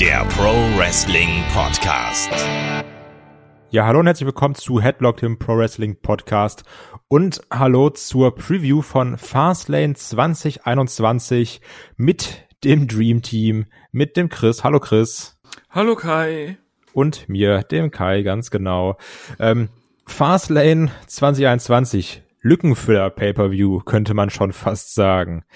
der Pro Wrestling Podcast. Ja, hallo und herzlich willkommen zu Headlock, dem Pro Wrestling Podcast und hallo zur Preview von Fastlane 2021 mit dem Dream Team, mit dem Chris. Hallo Chris. Hallo Kai. Und mir, dem Kai, ganz genau. Ähm, Fastlane 2021, Lückenfüller Pay-Per-View, könnte man schon fast sagen.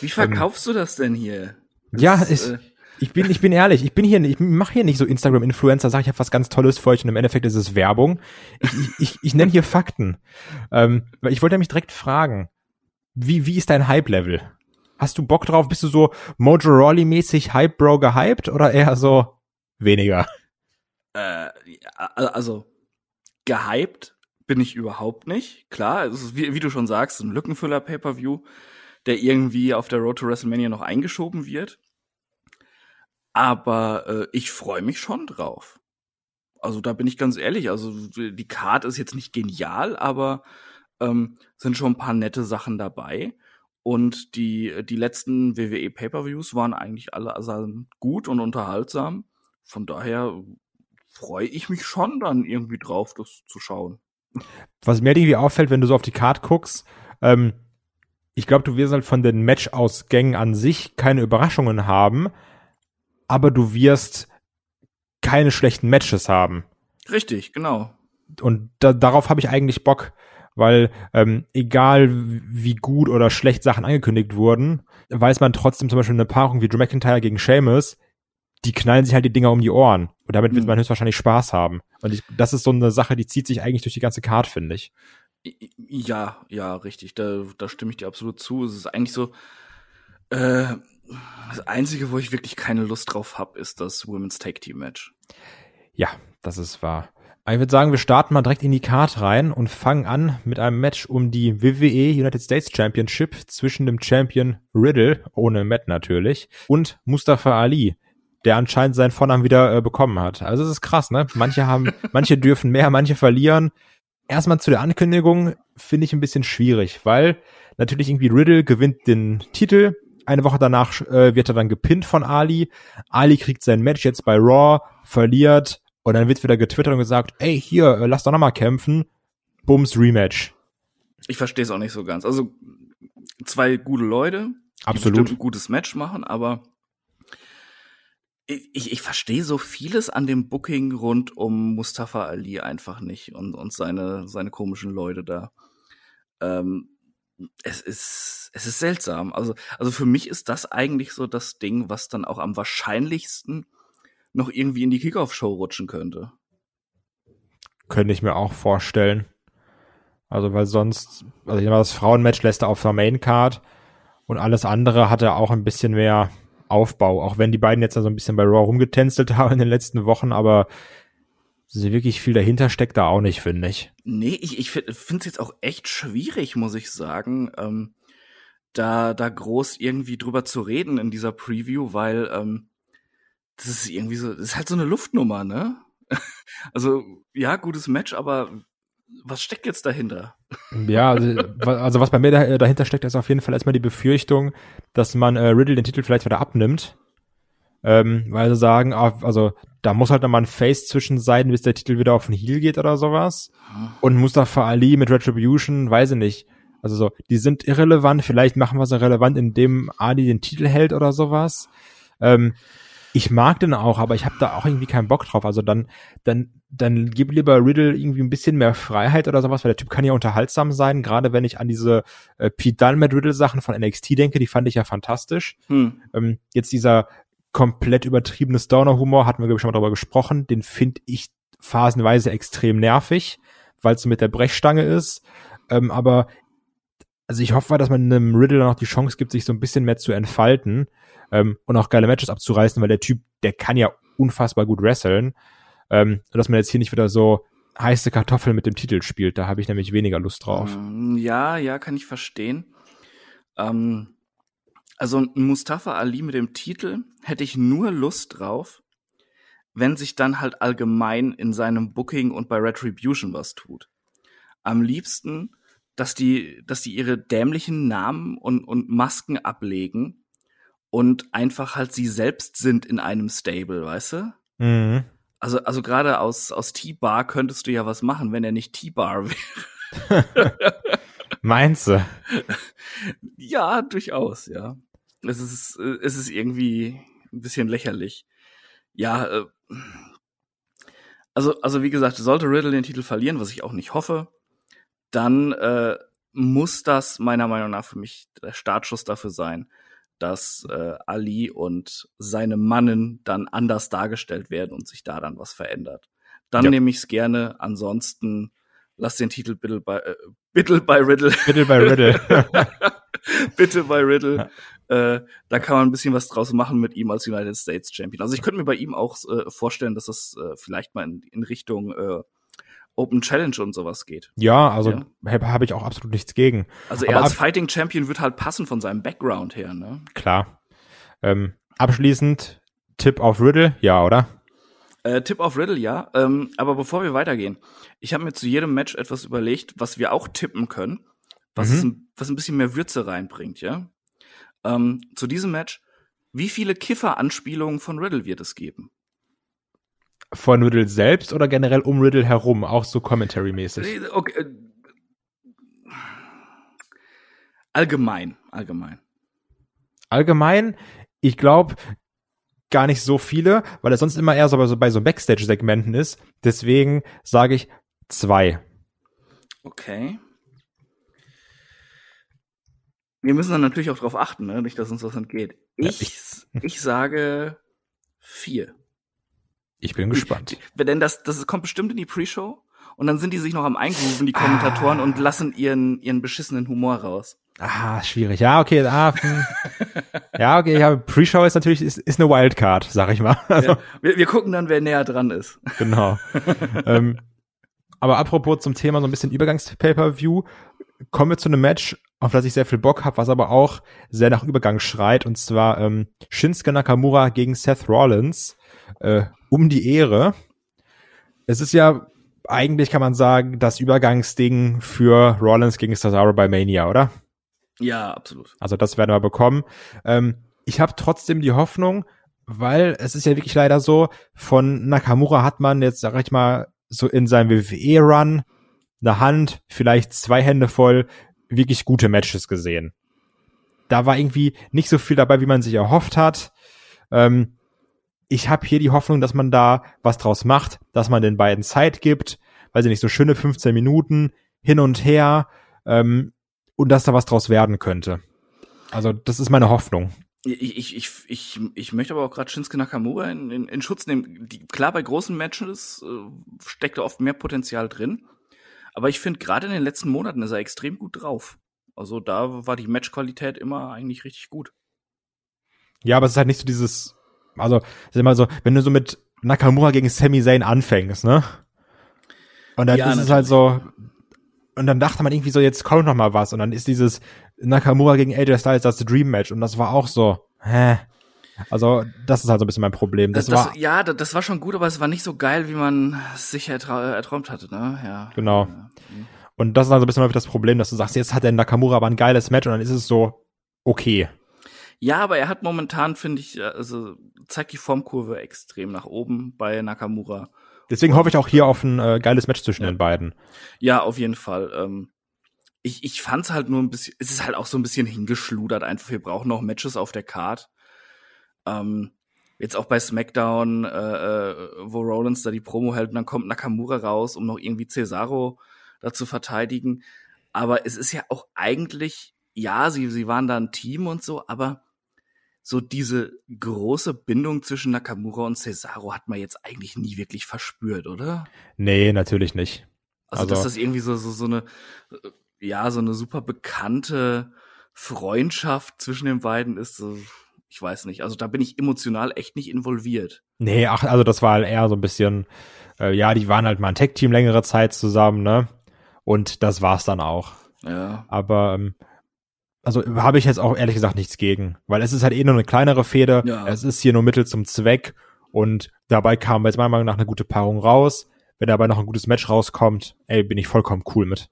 Wie verkaufst ähm, du das denn hier? Das, ja, ist, äh, ich bin, ich bin ehrlich, ich bin hier, ich mache hier nicht so Instagram-Influencer, sage ich habe was ganz Tolles für euch und im Endeffekt ist es Werbung. Ich, ich, ich, nenne hier Fakten. Ähm, ich wollte mich direkt fragen, wie, wie ist dein Hype-Level? Hast du Bock drauf? Bist du so Mojo Rawley-mäßig Hype-Bro gehypt oder eher so weniger? Äh, also, gehypt bin ich überhaupt nicht. Klar, es ist, wie, wie du schon sagst, ein Lückenfüller-Pay-Per-View, der irgendwie auf der Road to WrestleMania noch eingeschoben wird. Aber äh, ich freue mich schon drauf. Also da bin ich ganz ehrlich. Also die Card ist jetzt nicht genial, aber ähm, sind schon ein paar nette Sachen dabei. Und die, die letzten WWE Pay-per-Views waren eigentlich alle also gut und unterhaltsam. Von daher freue ich mich schon dann irgendwie drauf, das zu schauen. Was mir irgendwie auffällt, wenn du so auf die Card guckst, ähm, ich glaube, du wirst halt von den Match-Ausgängen an sich keine Überraschungen haben, aber du wirst keine schlechten Matches haben. Richtig, genau. Und da, darauf habe ich eigentlich Bock, weil ähm, egal wie gut oder schlecht Sachen angekündigt wurden, weiß man trotzdem zum Beispiel eine Paarung wie Drew McIntyre gegen Sheamus, die knallen sich halt die Dinger um die Ohren. Und damit wird mhm. man höchstwahrscheinlich Spaß haben. Und ich, das ist so eine Sache, die zieht sich eigentlich durch die ganze Card, finde ich. Ja, ja, richtig. Da, da stimme ich dir absolut zu. Es ist eigentlich so, äh, das Einzige, wo ich wirklich keine Lust drauf habe, ist das Women's Tag Team Match. Ja, das ist wahr. Ich würde sagen, wir starten mal direkt in die Card rein und fangen an mit einem Match um die WWE United States Championship zwischen dem Champion Riddle, ohne Matt natürlich, und Mustafa Ali, der anscheinend seinen Vornamen wieder äh, bekommen hat. Also es ist krass, ne? Manche haben, manche dürfen mehr, manche verlieren. Erstmal zu der Ankündigung finde ich ein bisschen schwierig, weil natürlich irgendwie Riddle gewinnt den Titel, eine Woche danach äh, wird er dann gepinnt von Ali. Ali kriegt sein Match jetzt bei Raw, verliert und dann wird wieder getwittert und gesagt, ey, hier, äh, lass doch nochmal kämpfen. Bums Rematch. Ich verstehe es auch nicht so ganz. Also zwei gute Leute, Absolut. die ein gutes Match machen, aber ich, ich verstehe so vieles an dem Booking rund um Mustafa Ali einfach nicht und, und seine, seine komischen Leute da. Ähm, es ist, es ist seltsam. Also, also für mich ist das eigentlich so das Ding, was dann auch am wahrscheinlichsten noch irgendwie in die Kickoff-Show rutschen könnte. Könnte ich mir auch vorstellen. Also, weil sonst, also ich meine, das Frauenmatch lässt er auf der Maincard und alles andere hatte auch ein bisschen mehr Aufbau, auch wenn die beiden jetzt so ein bisschen bei Raw rumgetänzelt haben in den letzten Wochen, aber so wirklich viel dahinter steckt da auch nicht, finde ich. Nee, ich, ich finde es jetzt auch echt schwierig, muss ich sagen, ähm, da, da groß irgendwie drüber zu reden in dieser Preview, weil ähm, das ist irgendwie so, das ist halt so eine Luftnummer, ne? also, ja, gutes Match, aber was steckt jetzt dahinter? Ja, also, also was bei mir dahinter steckt, ist auf jeden Fall erstmal die Befürchtung, dass man äh, Riddle den Titel vielleicht wieder abnimmt ähm, weil sie sagen, ah, also da muss halt nochmal ein Face zwischen sein, bis der Titel wieder auf den Heel geht oder sowas. Und Mustafa Ali mit Retribution, weiß ich nicht. Also so, die sind irrelevant, vielleicht machen wir sie relevant, indem Ali den Titel hält oder sowas. Ähm, ich mag den auch, aber ich habe da auch irgendwie keinen Bock drauf. Also dann, dann, dann gib lieber Riddle irgendwie ein bisschen mehr Freiheit oder sowas, weil der Typ kann ja unterhaltsam sein, gerade wenn ich an diese äh, Pete Dunne mit Riddle Sachen von NXT denke, die fand ich ja fantastisch. Hm. Ähm, jetzt dieser komplett übertriebene Stoner-Humor, hatten wir, glaube ich, schon mal darüber gesprochen. Den finde ich phasenweise extrem nervig, weil es so mit der Brechstange ist. Ähm, aber also ich hoffe, dass man einem Riddle noch die Chance gibt, sich so ein bisschen mehr zu entfalten ähm, und auch geile Matches abzureißen, weil der Typ, der kann ja unfassbar gut wresteln. Ähm, dass man jetzt hier nicht wieder so heiße Kartoffeln mit dem Titel spielt, da habe ich nämlich weniger Lust drauf. Ja, ja, kann ich verstehen. Ähm, also Mustafa Ali mit dem Titel hätte ich nur Lust drauf, wenn sich dann halt allgemein in seinem Booking und bei Retribution was tut. Am liebsten, dass die, dass die ihre dämlichen Namen und, und Masken ablegen und einfach halt sie selbst sind in einem Stable, weißt du? Mhm. Also, also gerade aus, aus T-Bar könntest du ja was machen, wenn er nicht T-Bar wäre. Meinst du? ja, durchaus, ja. Es ist, äh, es ist irgendwie ein bisschen lächerlich. Ja, äh, also, also wie gesagt, sollte Riddle den Titel verlieren, was ich auch nicht hoffe, dann äh, muss das meiner Meinung nach für mich der Startschuss dafür sein, dass äh, Ali und seine Mannen dann anders dargestellt werden und sich da dann was verändert. Dann Ja. nehme ich es gerne. Ansonsten lass den Titel bitte bei äh, bitte bei Riddle. Bitte bei Riddle. bitte bei Riddle. Äh, da kann man ein bisschen was draus machen mit ihm als United States Champion. Also ich könnte mir bei ihm auch äh, vorstellen, dass das äh, vielleicht mal in, in Richtung äh, Open Challenge und sowas geht. ja, also Ja. habe hab ich auch absolut nichts gegen. Also er Aber als Fighting Champion wird halt passen von seinem Background her, ne? Klar. Ähm, abschließend Tipp auf Riddle, ja, oder? Äh, Tipp auf Riddle, ja. Ähm, aber bevor wir weitergehen, ich habe mir zu jedem Match etwas überlegt, was wir auch tippen können, was, Mhm. ein, was ein bisschen mehr Würze reinbringt, ja. Ähm, zu diesem Match, wie viele Kiffer-Anspielungen von Riddle wird es geben? Von Riddle selbst oder generell um Riddle herum, auch so commentary-mäßig? Okay. äh, Allgemein, allgemein. Allgemein, ich glaube gar nicht so viele, weil er sonst immer eher so bei so, bei so Backstage-Segmenten ist. Deswegen sage ich zwei. Okay. Wir müssen dann natürlich auch darauf achten, ne? nicht, dass uns was entgeht. Ja, Ich, ich sage vier. Ich bin gespannt. Denn das, das kommt bestimmt in die Pre-Show und dann sind die sich noch am Eingrooven, die Kommentatoren, Ah. und lassen ihren, ihren beschissenen Humor raus. Ah, schwierig. Ja, okay. Ah, hm. ja, okay. Ja, Pre-Show ist natürlich ist, ist eine Wildcard, sag ich mal. Also, Ja. Wir, wir gucken dann, wer näher dran ist. Genau. ähm, aber apropos zum Thema so ein bisschen Übergangs-Pay-Per-View, kommen wir zu einem Match, auf das ich sehr viel Bock habe, was aber auch sehr nach Übergang schreit, und zwar ähm, Shinsuke Nakamura gegen Seth Rollins äh, um die Ehre. Es ist ja eigentlich, kann man sagen, das Übergangsding für Rollins gegen Cesaro bei Mania, oder? Ja, absolut. Also das werden wir bekommen. Ähm, ich habe trotzdem die Hoffnung, weil es ist ja wirklich leider so, von Nakamura hat man jetzt, sag ich mal, so in seinem WWE-Run eine Hand, vielleicht zwei Hände voll, wirklich gute Matches gesehen. Da war irgendwie nicht so viel dabei, wie man sich erhofft hat. Ähm, ich habe hier die Hoffnung, dass man da was draus macht, dass man den beiden Zeit gibt, weil sie nicht so schöne 15 Minuten hin und her ähm, und dass da was draus werden könnte. Also das ist meine Hoffnung. Ich, ich, ich, ich, ich möchte aber auch gerade Shinsuke Nakamura in, in, in Schutz nehmen. Die, klar, bei großen Matches äh, steckt da oft mehr Potenzial drin. Aber ich finde, gerade in den letzten Monaten ist er extrem gut drauf. Also da war die Matchqualität immer eigentlich richtig gut. Ja, aber es ist halt nicht so dieses, also es ist immer so, wenn du so mit Nakamura gegen Sami Zayn anfängst, ne? Und dann Ja, ist es halt so, und dann dachte man irgendwie so, jetzt kommt noch mal was. Und dann ist dieses Nakamura gegen AJ Styles das Dream Match. Und das war auch so, hä? Also, das ist halt so ein bisschen mein Problem. Das, Das, war, ja, das, das war schon gut, aber es war nicht so geil, wie man es sich ertra erträumt hatte, ne? Ja. Genau. Ja. und das ist halt so ein bisschen das Problem, dass du sagst, jetzt hat der Nakamura aber ein geiles Match und dann ist es so, okay. Ja, aber er hat momentan, finde ich, also zeigt die Formkurve extrem nach oben bei Nakamura. Deswegen hoffe ich auch hier auf ein äh, geiles Match zwischen Ja. den beiden. Ja, auf jeden Fall. Ähm, ich ich fand's halt nur ein bisschen, es ist halt auch so ein bisschen hingeschludert einfach. Wir brauchen noch Matches auf der Card. Ähm, jetzt auch bei SmackDown, äh, äh, wo Rollins da die Promo hält und dann kommt Nakamura raus, um noch irgendwie Cesaro da zu verteidigen. Aber es ist ja auch eigentlich, ja, sie, sie waren da ein Team und so, aber so diese große Bindung zwischen Nakamura und Cesaro hat man jetzt eigentlich nie wirklich verspürt, oder? Nee, natürlich nicht. Also, Also- dass das irgendwie so, so, so eine, äh, ja, so eine super bekannte Freundschaft zwischen den beiden ist, so, ich weiß nicht. Also da bin ich emotional echt nicht involviert. Nee, ach, also das war halt eher so ein bisschen, äh, ja, die waren halt mal ein Tech-Team längere Zeit zusammen, ne? Und das war's dann auch. Ja. Aber ähm, also habe ich jetzt auch ehrlich gesagt nichts gegen, weil es ist halt eh nur eine kleinere Fehde. Ja. Es ist hier nur Mittel zum Zweck und dabei kam jetzt meiner Meinung nach eine gute Paarung raus. Wenn dabei noch ein gutes Match rauskommt, ey, bin ich vollkommen cool mit.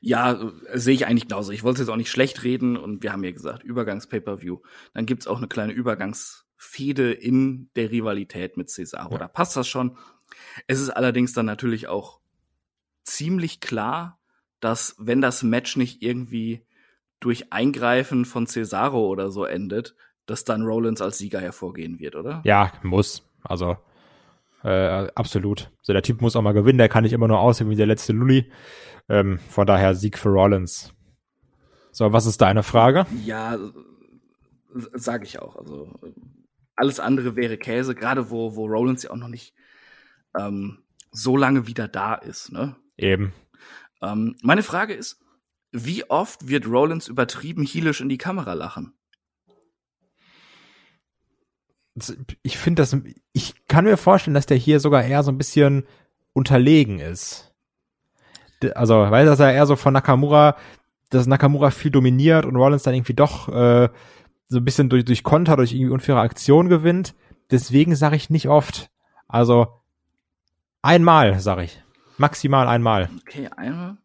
Ja, äh, sehe ich eigentlich genauso. Ich wollte es jetzt auch nicht schlecht reden und wir haben ja gesagt, Übergangs-Pay-Per-View. Dann gibt's auch eine kleine Übergangsfehde in der Rivalität mit Cesaro. Ja. Da passt das schon. Es ist allerdings dann natürlich auch ziemlich klar, dass wenn das Match nicht irgendwie durch Eingreifen von Cesaro oder so endet, dass dann Rollins als Sieger hervorgehen wird, oder? Ja, muss. Also äh, absolut. So der Typ muss auch mal gewinnen. Der kann nicht immer nur aussehen wie der letzte Lully. Ähm, von daher Sieg für Rollins. So, was ist deine Frage? Ja, sage ich auch. Also alles andere wäre Käse, gerade wo, wo Rollins ja auch noch nicht ähm, so lange wieder da ist. Ne? Eben. Ähm, meine Frage ist, wie oft wird Rollins übertrieben heelisch in die Kamera lachen? Ich finde das, ich kann mir vorstellen, dass der hier sogar eher so ein bisschen unterlegen ist. Also, weil das ja eher so von Nakamura, dass Nakamura viel dominiert und Rollins dann irgendwie doch äh, so ein bisschen durch, durch Konter, durch irgendwie unfaire Aktion gewinnt. Deswegen sage ich nicht oft. Also einmal, sage ich. Maximal einmal. Okay, einmal.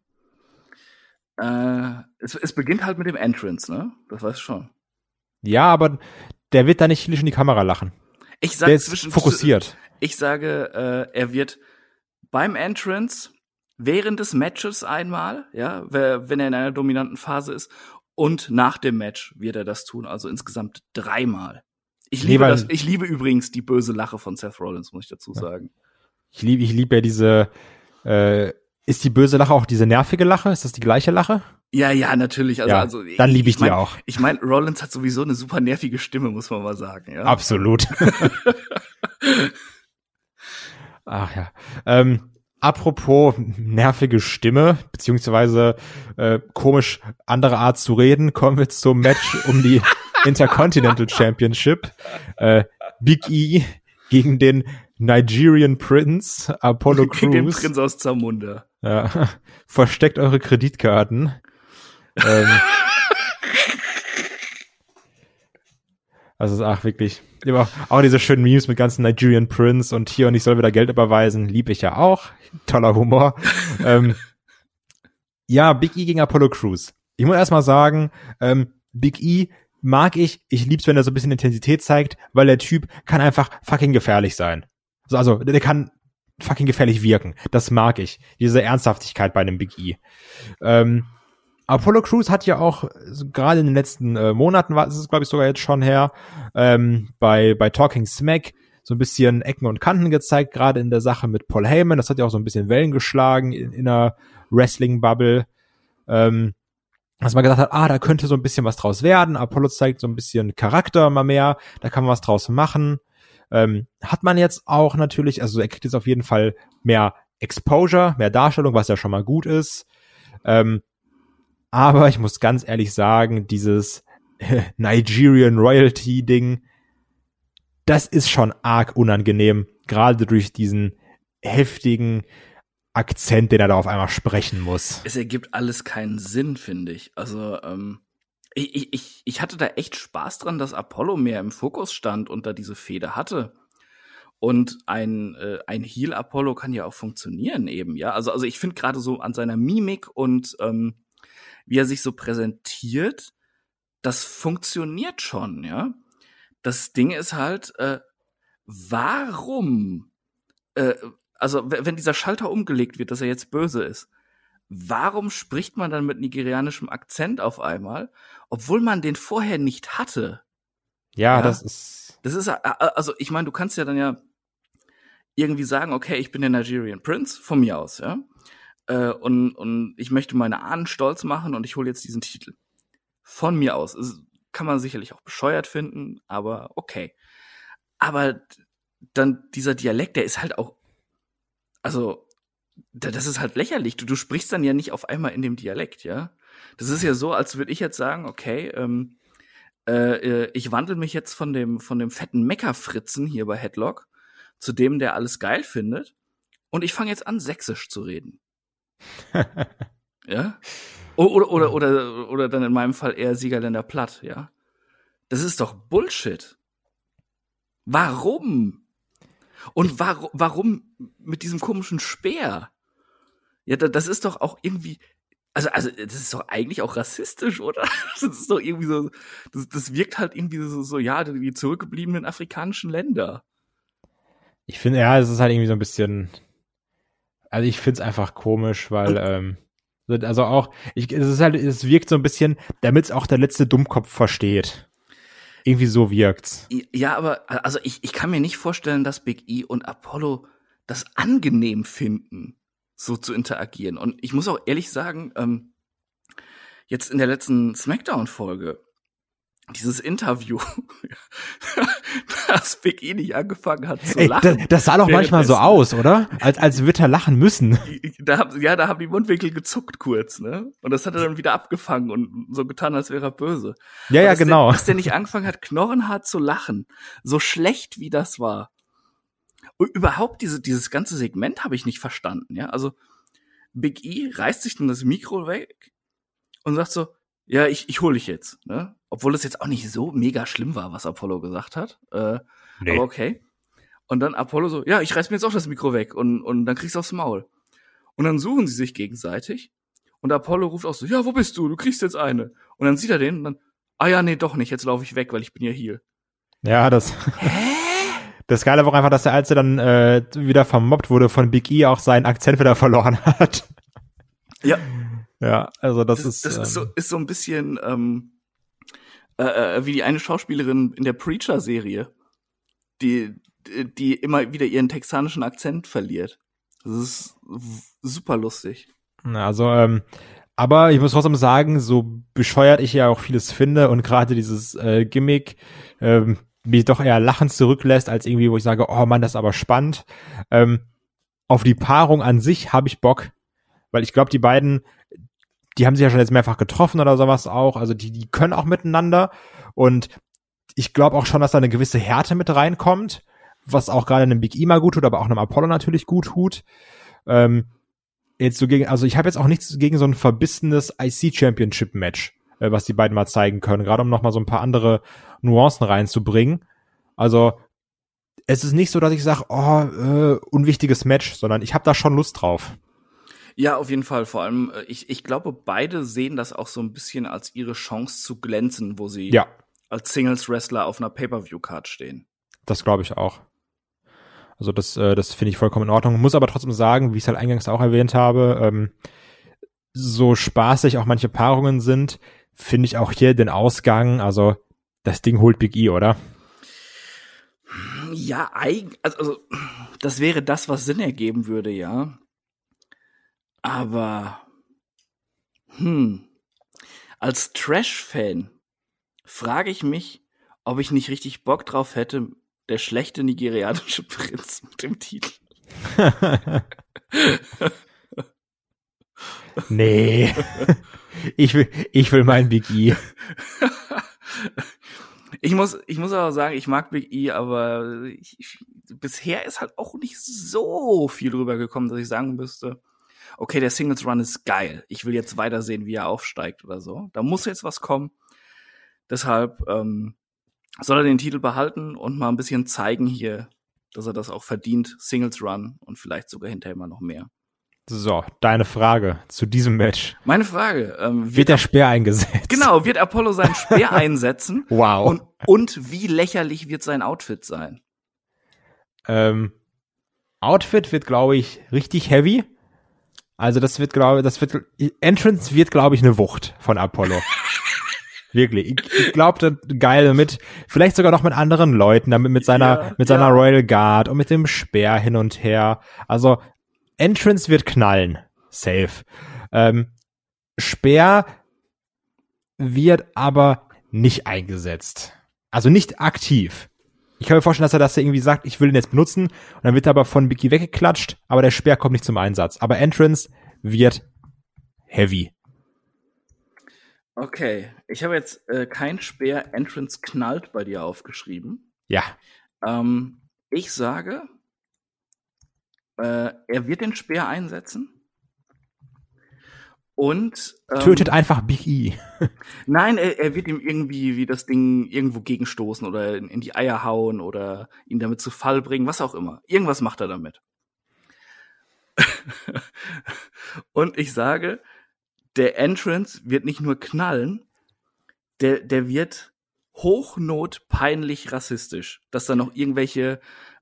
Äh, es, es beginnt halt mit dem Entrance, ne? Das weißt du schon. Ja, aber der wird da nicht in die Kamera lachen. Ich sag Der ist fokussiert. Ich sage, äh, er wird beim Entrance während des Matches einmal, ja, wenn er in einer dominanten Phase ist, und nach dem Match wird er das tun, also insgesamt dreimal. Ich liebe weil- das. Ich liebe übrigens die böse Lache von Seth Rollins, muss ich dazu sagen. Ich liebe ich lieb ja diese, äh, ist die böse Lache auch diese nervige Lache? Ist das die gleiche Lache? Ja, ja, natürlich. Also, Ja, also dann liebe ich die mein, auch. Ich meine, Rollins hat sowieso eine super nervige Stimme, muss man mal sagen. Ja. Absolut. Ach ja. Ähm, apropos nervige Stimme, beziehungsweise äh, komisch andere Art zu reden, kommen wir zum Match um die Intercontinental Championship. Äh, Big E gegen den Nigerian Prince, Apollo Gegen den Crews. Prinz aus Zamunda. Ja. Versteckt eure Kreditkarten. ähm, also, ach, wirklich. Immer auch diese schönen Memes mit ganzen Nigerian Prince und hier und ich soll wieder Geld überweisen. Lieb ich ja auch. Toller Humor. ähm, ja, Big E gegen Apollo Crews. Ich muss erstmal sagen, ähm, Big E mag ich. Ich lieb's, wenn er so ein bisschen Intensität zeigt, weil der Typ kann einfach fucking gefährlich sein. Also, der kann fucking gefährlich wirken. Das mag ich. Diese Ernsthaftigkeit bei einem Big E. Ähm, Apollo Crews hat ja auch gerade in den letzten äh, Monaten, war es glaube ich sogar jetzt schon her, ähm, bei, bei Talking Smack so ein bisschen Ecken und Kanten gezeigt, gerade in der Sache mit Paul Heyman. Das hat ja auch so ein bisschen Wellen geschlagen in, in einer Wrestling-Bubble. Ähm, dass man gesagt hat, ah, da könnte so ein bisschen was draus werden. Apollo zeigt so ein bisschen Charakter mal mehr, da kann man was draus machen. Ähm, hat man jetzt auch natürlich, also er kriegt jetzt auf jeden Fall mehr Exposure, mehr Darstellung, was ja schon mal gut ist. Ähm, aber ich muss ganz ehrlich sagen, dieses Nigerian Royalty Ding, das ist schon arg unangenehm, gerade durch diesen heftigen Akzent, den er da auf einmal sprechen muss. Es ergibt alles keinen Sinn, finde ich. Also, ähm, ich, ich- ich, hatte da echt Spaß dran, dass Apollo mehr im Fokus stand und da diese Fehde hatte. Und ein, äh, ein Heal Apollo kann ja auch funktionieren eben, ja. Also, also ich finde gerade so an seiner Mimik und ähm, wie er sich so präsentiert, das funktioniert schon, ja. Das Ding ist halt, äh, warum, äh, also wenn dieser Schalter umgelegt wird, dass er jetzt böse ist, warum spricht man dann mit nigerianischem Akzent auf einmal, obwohl man den vorher nicht hatte? Ja, Ja. das ist. Das ist, äh, äh, also ich meine, du kannst ja dann ja irgendwie sagen, okay, ich bin der Nigerian Prince, von mir aus, ja. Äh, und, und ich möchte meine Ahnen stolz machen und ich hole jetzt diesen Titel. Von mir aus. Es kann man sicherlich auch bescheuert finden, aber okay. Aber dann dieser Dialekt, der ist halt auch, also, das ist halt lächerlich. Du, du sprichst dann ja nicht auf einmal in dem Dialekt, ja. Das ist ja so, als würde ich jetzt sagen, okay, ähm, äh, äh, ich wandle mich jetzt von dem, von dem fetten Meckerfritzen hier bei Headlock zu dem, der alles geil findet. Und ich fange jetzt an, sächsisch zu reden. ja? Oder, oder, oder, oder dann in meinem Fall eher Siegerländer Platt, ja? Das ist doch Bullshit. Warum? Und warum, warum mit diesem komischen Speer? Ja, da- das ist doch auch irgendwie, Also, also, das ist doch eigentlich auch rassistisch, oder? Das ist doch irgendwie so, das, das wirkt halt irgendwie so, so, ja, die zurückgebliebenen afrikanischen Länder. Ich finde, ja, es ist halt irgendwie so ein bisschen, also ich finde es einfach komisch, weil, ähm, also auch, ich, es ist halt, es wirkt so ein bisschen, damit es auch der letzte Dummkopf versteht. Irgendwie so wirkt's. Ja, aber, also ich, ich kann mir nicht vorstellen, dass Big E und Apollo das angenehm finden so zu interagieren. Und ich muss auch ehrlich sagen, ähm, jetzt in der letzten Smackdown-Folge, dieses Interview, dass Big E nicht angefangen hat zu lachen. Ey, das, das, sah doch manchmal so aus, oder? Als, als würde er lachen müssen. Da, ja, da haben die Mundwinkel gezuckt kurz, ne? Und das hat er dann wieder abgefangen und so getan, als wäre er böse. Ja, ja, genau. Der, dass der nicht angefangen hat, knochenhart zu lachen. So schlecht wie das war überhaupt diese, dieses ganze Segment habe ich nicht verstanden, ja. Also Big E reißt sich dann das Mikro weg und sagt so, ja, ich, ich hole dich jetzt, ne? Obwohl es jetzt auch nicht so mega schlimm war, was Apollo gesagt hat. Äh, nee. Aber okay. Und dann Apollo so, ja, ich reiß mir jetzt auch das Mikro weg und, und dann kriegst du aufs Maul. Und dann suchen sie sich gegenseitig. Und Apollo ruft auch so, ja, wo bist du? Du kriegst jetzt eine. Und dann sieht er den und dann, ah ja, nee, doch nicht, jetzt laufe ich weg, weil ich bin ja hier. Ja, das. Hä? Das Geile war auch einfach, dass er, als er dann äh, wieder vermobbt wurde von Big E, auch seinen Akzent wieder verloren hat. Ja. Ja, also das, das ist. Das ähm, ist, so, ist so ein bisschen ähm, äh, äh, wie die eine Schauspielerin in der Preacher-Serie, die, die immer wieder ihren texanischen Akzent verliert. Das ist super lustig. Also, ähm, aber ich muss trotzdem sagen, so bescheuert ich ja auch vieles finde und gerade dieses äh, Gimmick, ähm, mich doch eher lachend zurücklässt, als irgendwie, wo ich sage, oh Mann, das ist aber spannend. Ähm, auf die Paarung an sich habe ich Bock, weil ich glaube, die beiden, die haben sich ja schon jetzt mehrfach getroffen oder sowas auch, also die, die können auch miteinander und ich glaube auch schon, dass da eine gewisse Härte mit reinkommt, was auch gerade einem Big E mal gut tut, aber auch einem Apollo natürlich gut tut. Ähm, jetzt so gegen, also ich habe jetzt auch nichts gegen so ein verbissenes IC Championship Match, äh, was die beiden mal zeigen können, gerade um nochmal so ein paar andere Nuancen reinzubringen. Also es ist nicht so, dass ich sage, oh, äh, unwichtiges Match, sondern ich habe da schon Lust drauf. Ja, auf jeden Fall. Vor allem, äh, ich, ich glaube, beide sehen das auch so ein bisschen als ihre Chance zu glänzen, wo sie ja. als Singles-Wrestler auf einer Pay-Per-View-Card stehen. Das glaube ich auch. Also das, äh, das finde ich vollkommen in Ordnung. Muss aber trotzdem sagen, wie ich es halt eingangs auch erwähnt habe, ähm, so spaßig auch manche Paarungen sind, finde ich auch hier den Ausgang, also das Ding holt Big E, oder? Ja, eigentlich, also, also das wäre das, was Sinn ergeben würde, ja. Aber, hm, als Trash-Fan frage ich mich, ob ich nicht richtig Bock drauf hätte, der schlechte nigerianische Prinz mit dem Titel. nee. Ich will, ich will meinen Big E. Ich muss, ich muss aber sagen, ich mag Big E, aber ich, bisher ist halt auch nicht so viel rübergekommen, dass ich sagen müsste, okay, der Singles Run ist geil. Ich will jetzt weitersehen, wie er aufsteigt oder so. Da muss jetzt was kommen. Deshalb ähm, soll er den Titel behalten und mal ein bisschen zeigen hier, dass er das auch verdient. Singles Run und vielleicht sogar hinterher mal noch mehr. So, deine Frage zu diesem Match. Meine Frage. Ähm, wird, wird der Speer eingesetzt? Genau, wird Apollo seinen Speer einsetzen? Wow. Und, und wie lächerlich wird sein Outfit sein? Ähm, Outfit wird, glaube ich, richtig heavy. Also das wird, glaube ich, das wird, Entrance wird, glaube ich, eine Wucht von Apollo. Wirklich. Ich, ich glaube, geil damit, vielleicht sogar noch mit anderen Leuten, damit mit seiner, ja, mit seiner ja. Royal Guard und mit dem Speer hin und her. Also Entrance wird knallen. Safe. Ähm, Speer wird aber nicht eingesetzt. Also nicht aktiv. Ich kann mir vorstellen, dass er das irgendwie sagt, ich will ihn jetzt benutzen und dann wird er aber von Biggie weggeklatscht, aber der Speer kommt nicht zum Einsatz. Aber Entrance wird heavy. Okay, ich habe jetzt äh, kein Speer Entrance knallt bei dir aufgeschrieben. Ja. Ähm, ich sage, äh, er wird den Speer einsetzen. Und ähm, tötet einfach Big E. nein, er, er, wird ihm irgendwie wie das Ding irgendwo gegenstoßen oder in, in, die Eier hauen oder ihn damit zu Fall bringen, was auch immer. Irgendwas macht er damit. Und ich sage, der Entrance wird nicht nur knallen, der, der wird hochnot peinlich rassistisch, dass da noch irgendwelche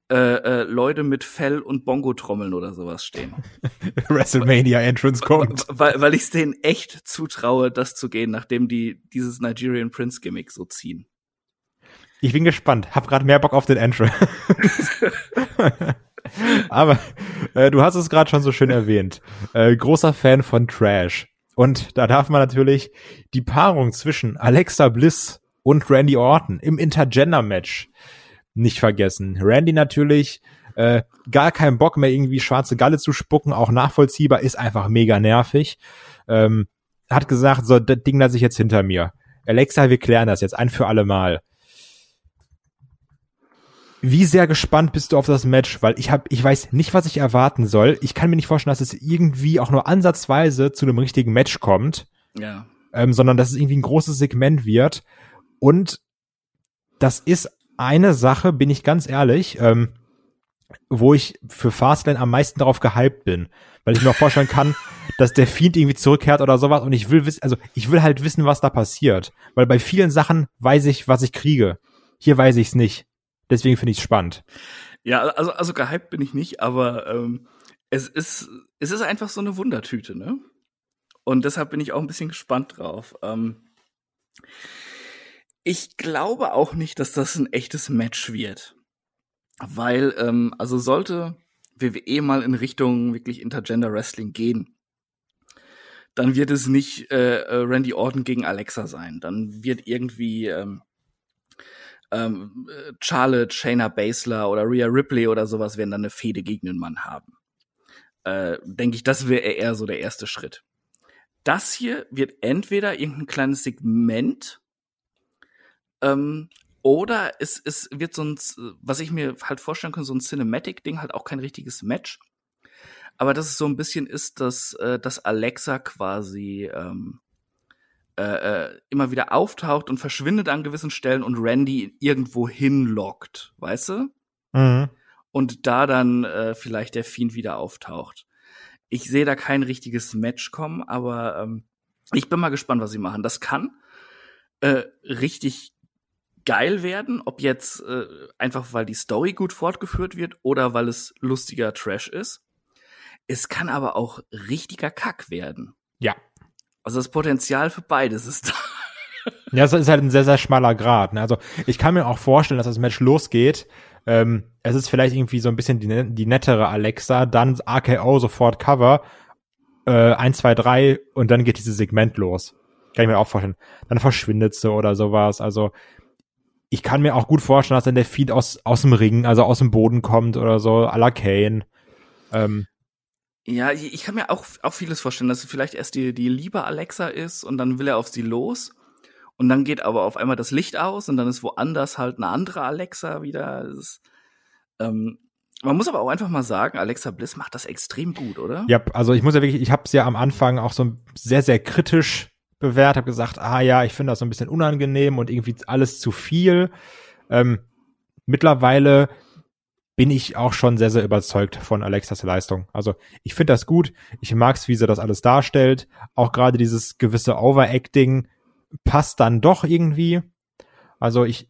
äh, äh, Leute mit Fell und Bongo-Trommeln oder sowas stehen. WrestleMania Entrance kommt. Weil, weil ich es denen echt zutraue, das zu gehen, nachdem die dieses Nigerian Prince Gimmick so ziehen. Ich bin gespannt. Hab gerade mehr Bock auf den Entrance. Aber äh, du hast es gerade schon so schön erwähnt. Äh, großer Fan von Trash. Und da darf man natürlich die Paarung zwischen Alexa Bliss und Randy Orton im Intergender-Match nicht vergessen. Randy natürlich äh, gar keinen Bock mehr irgendwie schwarze Galle zu spucken, auch nachvollziehbar, ist einfach mega nervig. Ähm, hat gesagt, so, das Ding lasse ich jetzt hinter mir. Alexa, wir klären das jetzt ein für alle Mal. Wie sehr gespannt bist du auf das Match? Weil ich habe, ich weiß nicht, was ich erwarten soll. Ich kann mir nicht vorstellen, dass es irgendwie auch nur ansatzweise zu einem richtigen Match kommt. Ja. Ähm, sondern dass es irgendwie ein großes Segment wird. Und das ist eine Sache, bin ich ganz ehrlich, ähm, wo ich für Fastlane am meisten darauf gehypt bin, weil ich mir auch vorstellen kann, dass der Fiend irgendwie zurückkehrt oder sowas und ich will wissen, also ich will halt wissen, was da passiert, weil bei vielen Sachen weiß ich, was ich kriege. Hier weiß ich es nicht. Deswegen finde ich es spannend. Ja, also also gehypt bin ich nicht, aber ähm, es ist es ist einfach so eine Wundertüte, ne? Und deshalb bin ich auch ein bisschen gespannt drauf. Ähm, ich glaube auch nicht, dass das ein echtes Match wird. Weil, ähm, also sollte WWE mal in Richtung wirklich Intergender Wrestling gehen, dann wird es nicht äh, äh, Randy Orton gegen Alexa sein. Dann wird irgendwie ähm, ähm, Charlotte, Shayna Baszler oder Rhea Ripley oder sowas werden dann eine Fehde gegen den Mann haben. Äh, Denke ich, das wäre eher so der erste Schritt. Das hier wird entweder irgendein kleines Segment ähm, oder es, es wird so ein, was ich mir halt vorstellen kann, so ein Cinematic-Ding, halt auch kein richtiges Match. Aber dass es so ein bisschen ist, dass, äh, dass Alexa quasi ähm, äh, äh, immer wieder auftaucht und verschwindet an gewissen Stellen und Randy irgendwo hinlockt, weißt du? Mhm. Und da dann äh, vielleicht der Fiend wieder auftaucht. Ich sehe da kein richtiges Match kommen, aber ähm, ich bin mal gespannt, was sie machen. Das kann äh, richtig geil werden, ob jetzt äh, einfach weil die Story gut fortgeführt wird oder weil es lustiger Trash ist. Es kann aber auch richtiger Kack werden. Ja. Also das Potenzial für beides ist da. Ja, es ist halt ein sehr, sehr schmaler Grad. Ne? Also ich kann mir auch vorstellen, dass das Match losgeht. Ähm, es ist vielleicht irgendwie so ein bisschen die, die nettere Alexa, dann AKO sofort Cover, äh, 1, 2, 3 und dann geht dieses Segment los. Kann ich mir auch vorstellen. Dann verschwindet sie oder sowas. Also ich kann mir auch gut vorstellen, dass dann der Feed aus, aus dem Ring, also aus dem Boden kommt oder so, à la Kane. Ähm, ja, ich kann mir auch, auch vieles vorstellen, dass vielleicht erst die, die liebe Alexa ist und dann will er auf sie los. Und dann geht aber auf einmal das Licht aus und dann ist woanders halt eine andere Alexa wieder. Ist, ähm, man muss aber auch einfach mal sagen, Alexa Bliss macht das extrem gut, oder? Ja, also ich muss ja wirklich, ich habe es ja am Anfang auch so sehr, sehr kritisch bewährt, habe gesagt, ah ja, ich finde das so ein bisschen unangenehm und irgendwie alles zu viel. Ähm, mittlerweile bin ich auch schon sehr, sehr überzeugt von Alexas Leistung. Also ich finde das gut. Ich mag's, wie sie das alles darstellt. Auch gerade dieses gewisse Overacting passt dann doch irgendwie. Also ich,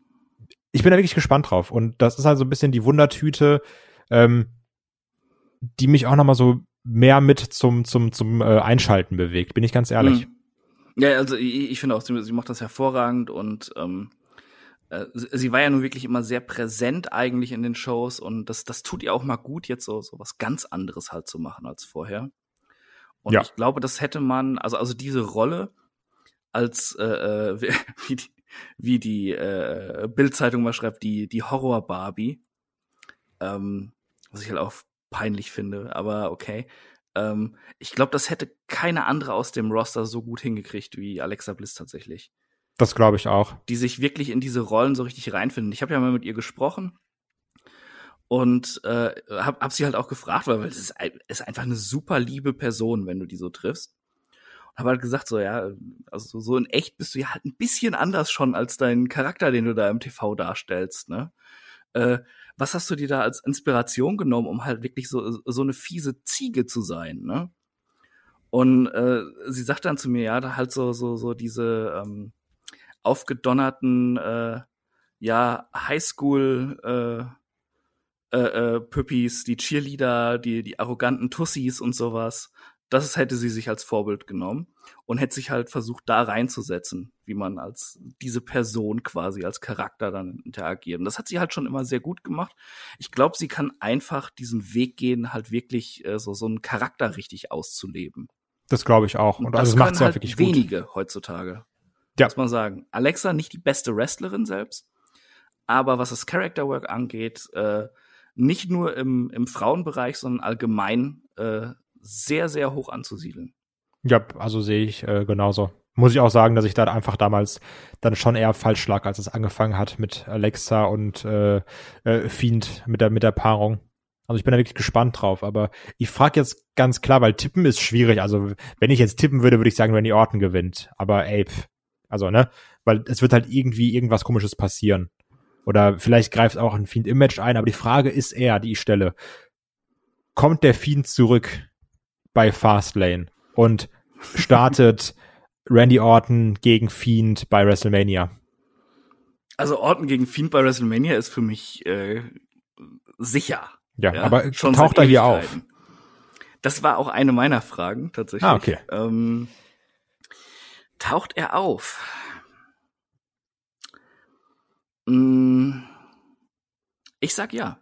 ich bin da wirklich gespannt drauf. Und das ist halt so ein bisschen die Wundertüte, ähm, die mich auch nochmal so mehr mit zum, zum, zum äh, Einschalten bewegt, bin ich ganz ehrlich. Mhm. Ja, also ich, ich finde auch, sie, sie macht das hervorragend und ähm, äh, sie war ja nun wirklich immer sehr präsent eigentlich in den Shows und das, das tut ihr auch mal gut, jetzt so, so was ganz anderes halt zu machen als vorher. Und ja. ich glaube, das hätte man, also, also diese Rolle als, äh, äh wie die, wie die äh, Bildzeitung mal schreibt, die, die Horror-Barbie, ähm, was ich halt auch peinlich finde, aber okay. Ähm, ich glaube, das hätte keine andere aus dem Roster so gut hingekriegt wie Alexa Bliss tatsächlich. Das glaube ich auch. Die sich wirklich in diese Rollen so richtig reinfinden. Ich habe ja mal mit ihr gesprochen und äh, hab, hab sie halt auch gefragt, weil es ist, ist einfach eine super liebe Person, wenn du die so triffst. Und habe halt gesagt, so ja, also so in echt bist du ja halt ein bisschen anders schon als dein Charakter, den du da im TV darstellst, ne? Äh, was hast du dir da als Inspiration genommen, um halt wirklich so, so eine fiese Ziege zu sein, ne? Und äh, sie sagt dann zu mir, ja, da halt so, so, so diese ähm, aufgedonnerten, äh, ja, Highschool, äh, äh, äh, Püppis, die Cheerleader, die, die arroganten Tussis und sowas. Das hätte sie sich als Vorbild genommen und hätte sich halt versucht, da reinzusetzen, wie man als diese Person quasi als Charakter dann interagiert. Und das hat sie halt schon immer sehr gut gemacht. Ich glaube, sie kann einfach diesen Weg gehen, halt wirklich äh, so, so einen Charakter richtig auszuleben. Das glaube ich auch. Und, Und das, also das macht sie halt wirklich gut. wenige heutzutage. Ja. Muss man sagen. Alexa nicht die beste Wrestlerin selbst, aber was das Character Work angeht, äh, nicht nur im, im Frauenbereich, sondern allgemein äh, sehr, sehr hoch anzusiedeln. Ja, also sehe ich äh, genauso. Muss ich auch sagen, dass ich da einfach damals dann schon eher falsch lag, als es angefangen hat mit Alexa und äh, äh, Fiend mit der mit der Paarung. Also ich bin da wirklich gespannt drauf, aber ich frage jetzt ganz klar, weil tippen ist schwierig. Also wenn ich jetzt tippen würde, würde ich sagen, Randy Orton gewinnt. Aber ey, pff, also ne, weil es wird halt irgendwie irgendwas Komisches passieren. Oder vielleicht greift auch ein Fiend im Match ein, aber die Frage ist eher, die ich stelle, kommt der Fiend zurück bei Fastlane und startet Randy Orton gegen Fiend bei WrestleMania? Also Orton gegen Fiend bei WrestleMania ist für mich äh, sicher. Ja, Ja, aber schon taucht er hier auf? Das war auch eine meiner Fragen tatsächlich. Ah, okay. Ähm, taucht er auf? Mm, Ich sag ja.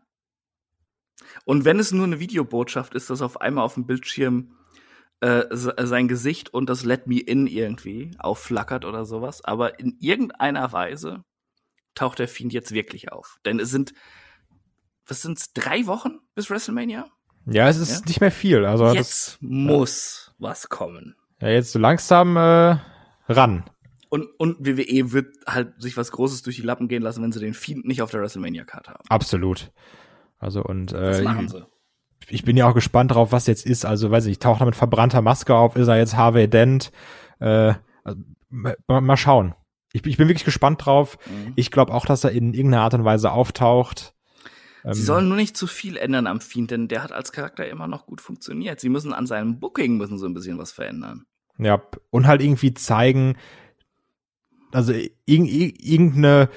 Und wenn es nur eine Videobotschaft ist, dass auf einmal auf dem Bildschirm äh, se- sein Gesicht und das Let Me In irgendwie aufflackert oder sowas, aber in irgendeiner Weise taucht der Fiend jetzt wirklich auf. Denn es sind, was sind's, drei Wochen bis WrestleMania? Ja, es ist Ja? nicht mehr viel. Also das, Jetzt muss was kommen. ja, jetzt so langsam äh, ran. Und, und WWE wird halt sich was Großes durch die Lappen gehen lassen, wenn sie den Fiend nicht auf der WrestleMania-Card haben. Absolut. Also und Das äh, machen sie. ich bin ja auch gespannt drauf, was jetzt ist. Also weiß ich, taucht er mit verbrannter Maske auf? Ist er jetzt Harvey Dent? Äh, also, mal, mal schauen. Ich, ich bin wirklich gespannt drauf. Mhm. Ich glaube auch, dass er in irgendeiner Art und Weise auftaucht. Ähm, Sie sollen nur nicht zu viel ändern am Fiend, denn der hat als Charakter immer noch gut funktioniert. Sie müssen an seinem Booking müssen so ein bisschen was verändern. Ja, und halt irgendwie zeigen, also irg irg- irgendeine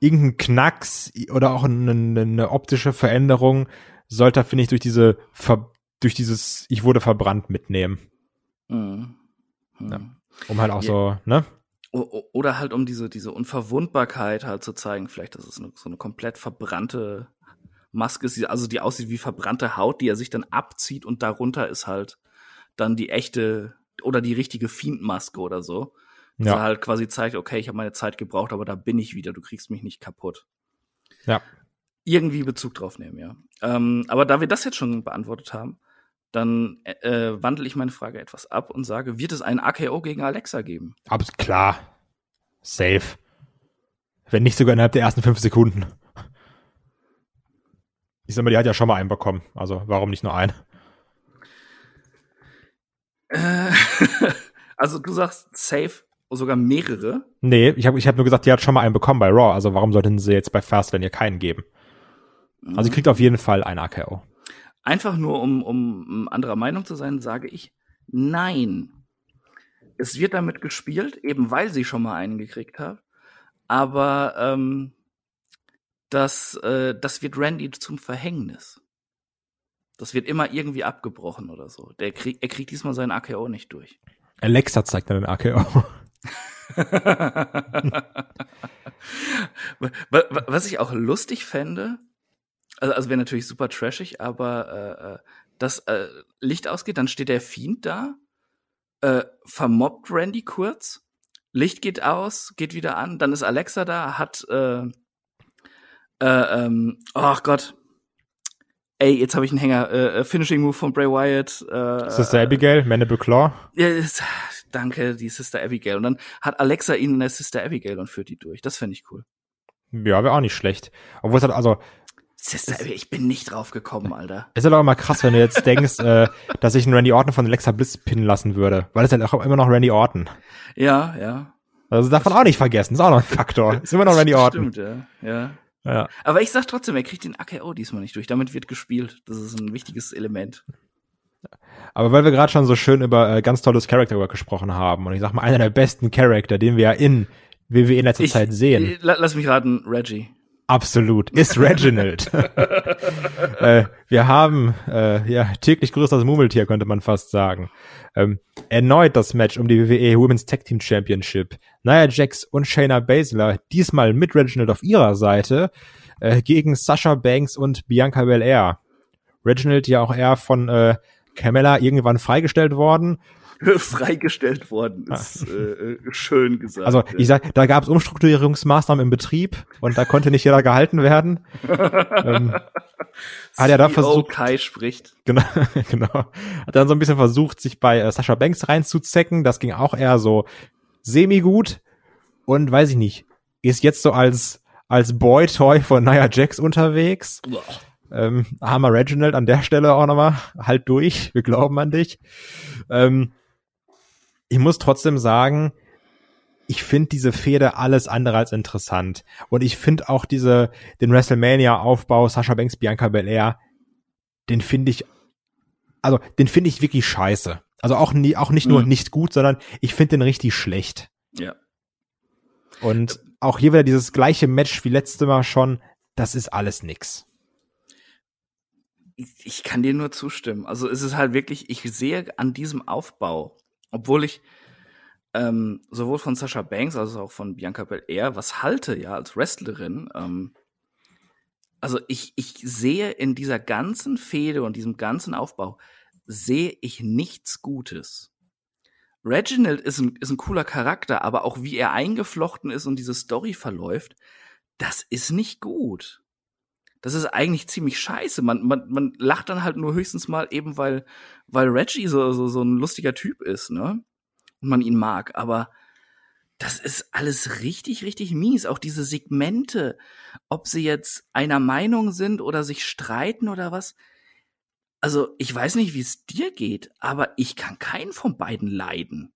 irgendein Knacks oder auch eine, eine optische Veränderung sollte er, finde ich, durch diese Ver durch dieses Ich wurde verbrannt mitnehmen. Mhm. Mhm. Ja. Um halt auch Ja. so, ne? Oder halt um diese, diese Unverwundbarkeit halt zu zeigen, vielleicht, dass es eine, so eine komplett verbrannte Maske ist, also die aussieht wie verbrannte Haut, die er sich dann abzieht und darunter ist halt dann die echte oder die richtige Fiendmaske oder so. Ja. er halt quasi zeigt, okay, ich habe meine Zeit gebraucht, aber da bin ich wieder, du kriegst mich nicht kaputt. Ja. Irgendwie Bezug drauf nehmen, ja. Ähm, aber da wir das jetzt schon beantwortet haben, dann äh, wandle ich meine Frage etwas ab und sage, wird es ein AKO gegen Alexa geben? Aber klar. Safe. Wenn nicht sogar innerhalb der ersten fünf Sekunden. Ich sag mal, die hat ja schon mal einen bekommen. Also warum nicht nur einen? Äh, also du sagst safe sogar mehrere. Nee, ich habe ich hab nur gesagt, die hat schon mal einen bekommen bei Raw. Also warum sollten sie jetzt bei Fastlane ihr keinen geben? Also sie kriegt auf jeden Fall ein AKO. Einfach nur um, um anderer Meinung zu sein, sage ich nein. Es wird damit gespielt, eben weil sie schon mal einen gekriegt hat. Aber ähm, das, äh, das wird Randy zum Verhängnis. Das wird immer irgendwie abgebrochen oder so. Der krieg, er kriegt diesmal seinen AKO nicht durch. Alexa zeigt dann den AKO. Wa- wa- Was ich auch lustig fände, also, also wäre natürlich super trashig, aber äh, äh, das äh, Licht ausgeht, dann steht der Fiend da, äh, vermobbt Randy kurz, Licht geht aus, geht wieder an, dann ist Alexa da, hat äh, äh, ähm, oh Gott, ey, jetzt habe ich einen Hänger, äh, äh, Finishing Move von Bray Wyatt. Äh, Ist das Abigail? Mandible Claw? ja, ist, danke, die Sister Abigail. Und dann hat Alexa ihn in der Sister Abigail und führt die durch. Das fände ich cool. Ja, wäre auch nicht schlecht. Obwohl es halt, also, Sister Abigail, ich bin nicht drauf gekommen, Alter. ist halt auch immer krass, wenn du jetzt denkst, äh, dass ich einen Randy Orton von Alexa Bliss pinnen lassen würde. Weil es halt auch immer noch Randy Orton. Ja, ja. Also darf man auch nicht vergessen. Ist auch noch ein Faktor. Ist immer noch Randy Orton. Stimmt, ja. ja. Ja. Aber ich sag trotzdem, er kriegt den AKO diesmal nicht durch. Damit wird gespielt. Das ist ein wichtiges Element. Aber weil wir gerade schon so schön über äh, ganz tolles Character Work gesprochen haben und ich sag mal, einer der besten Charakter, den wir ja in WWE in letzter Ich- Zeit sehen. äh, la- Lass mich raten, Reggie. Absolut. Ist Reginald. äh, wir haben äh, ja täglich größeres Murmeltier, könnte man fast sagen. Ähm, erneut das Match um die WWE Women's Tag Team Championship. Nia Jax und Shayna Baszler, diesmal mit Reginald auf ihrer Seite, äh, gegen Sasha Banks und Bianca Belair. Reginald ja auch eher von äh, Carmella irgendwann freigestellt worden. Freigestellt worden ist äh, äh, schön gesagt. Also ich sag, da gab es Umstrukturierungsmaßnahmen im Betrieb und da konnte nicht jeder gehalten werden. ähm, hat er da CEO versucht, Kai spricht. genau, genau, hat dann so ein bisschen versucht, sich bei äh, Sascha Banks reinzuzecken. Das ging auch eher so semi gut und weiß ich nicht, ist jetzt so als als Boy-Toy von Nia Jax unterwegs. Ähm, armer Reginald an der Stelle auch nochmal, halt durch, wir glauben an dich. Ähm, ich muss trotzdem sagen, ich finde diese Fehde alles andere als interessant. Und ich finde auch diese, den WrestleMania-Aufbau Sasha Banks, Bianca Belair, den finde ich, also den finde ich wirklich scheiße. Also auch nie, auch nicht nur Mhm. nicht gut, sondern ich finde den richtig schlecht. Ja. Und auch hier wieder dieses gleiche Match wie letzte Mal schon, das ist alles nix. Ich, kann dir nur zustimmen. Also es ist halt wirklich, ich sehe an diesem Aufbau, obwohl ich ähm, sowohl von Sasha Banks als auch von Bianca Belair was halte, ja, als Wrestlerin. Ähm, also ich, ich sehe in dieser ganzen Fehde und diesem ganzen Aufbau, sehe ich nichts Gutes. Reginald ist ein, ist ein cooler Charakter, aber auch wie er eingeflochten ist und diese Story verläuft, das ist nicht gut. Das ist eigentlich ziemlich scheiße. Man, man, man lacht dann halt nur höchstens mal eben, weil, weil Reggie so, so, so ein lustiger Typ ist, ne? Und man ihn mag. Aber das ist alles richtig, richtig mies. Auch diese Segmente, ob sie jetzt einer Meinung sind oder sich streiten oder was. Also, ich weiß nicht, wie es dir geht, aber ich kann keinen von beiden leiden.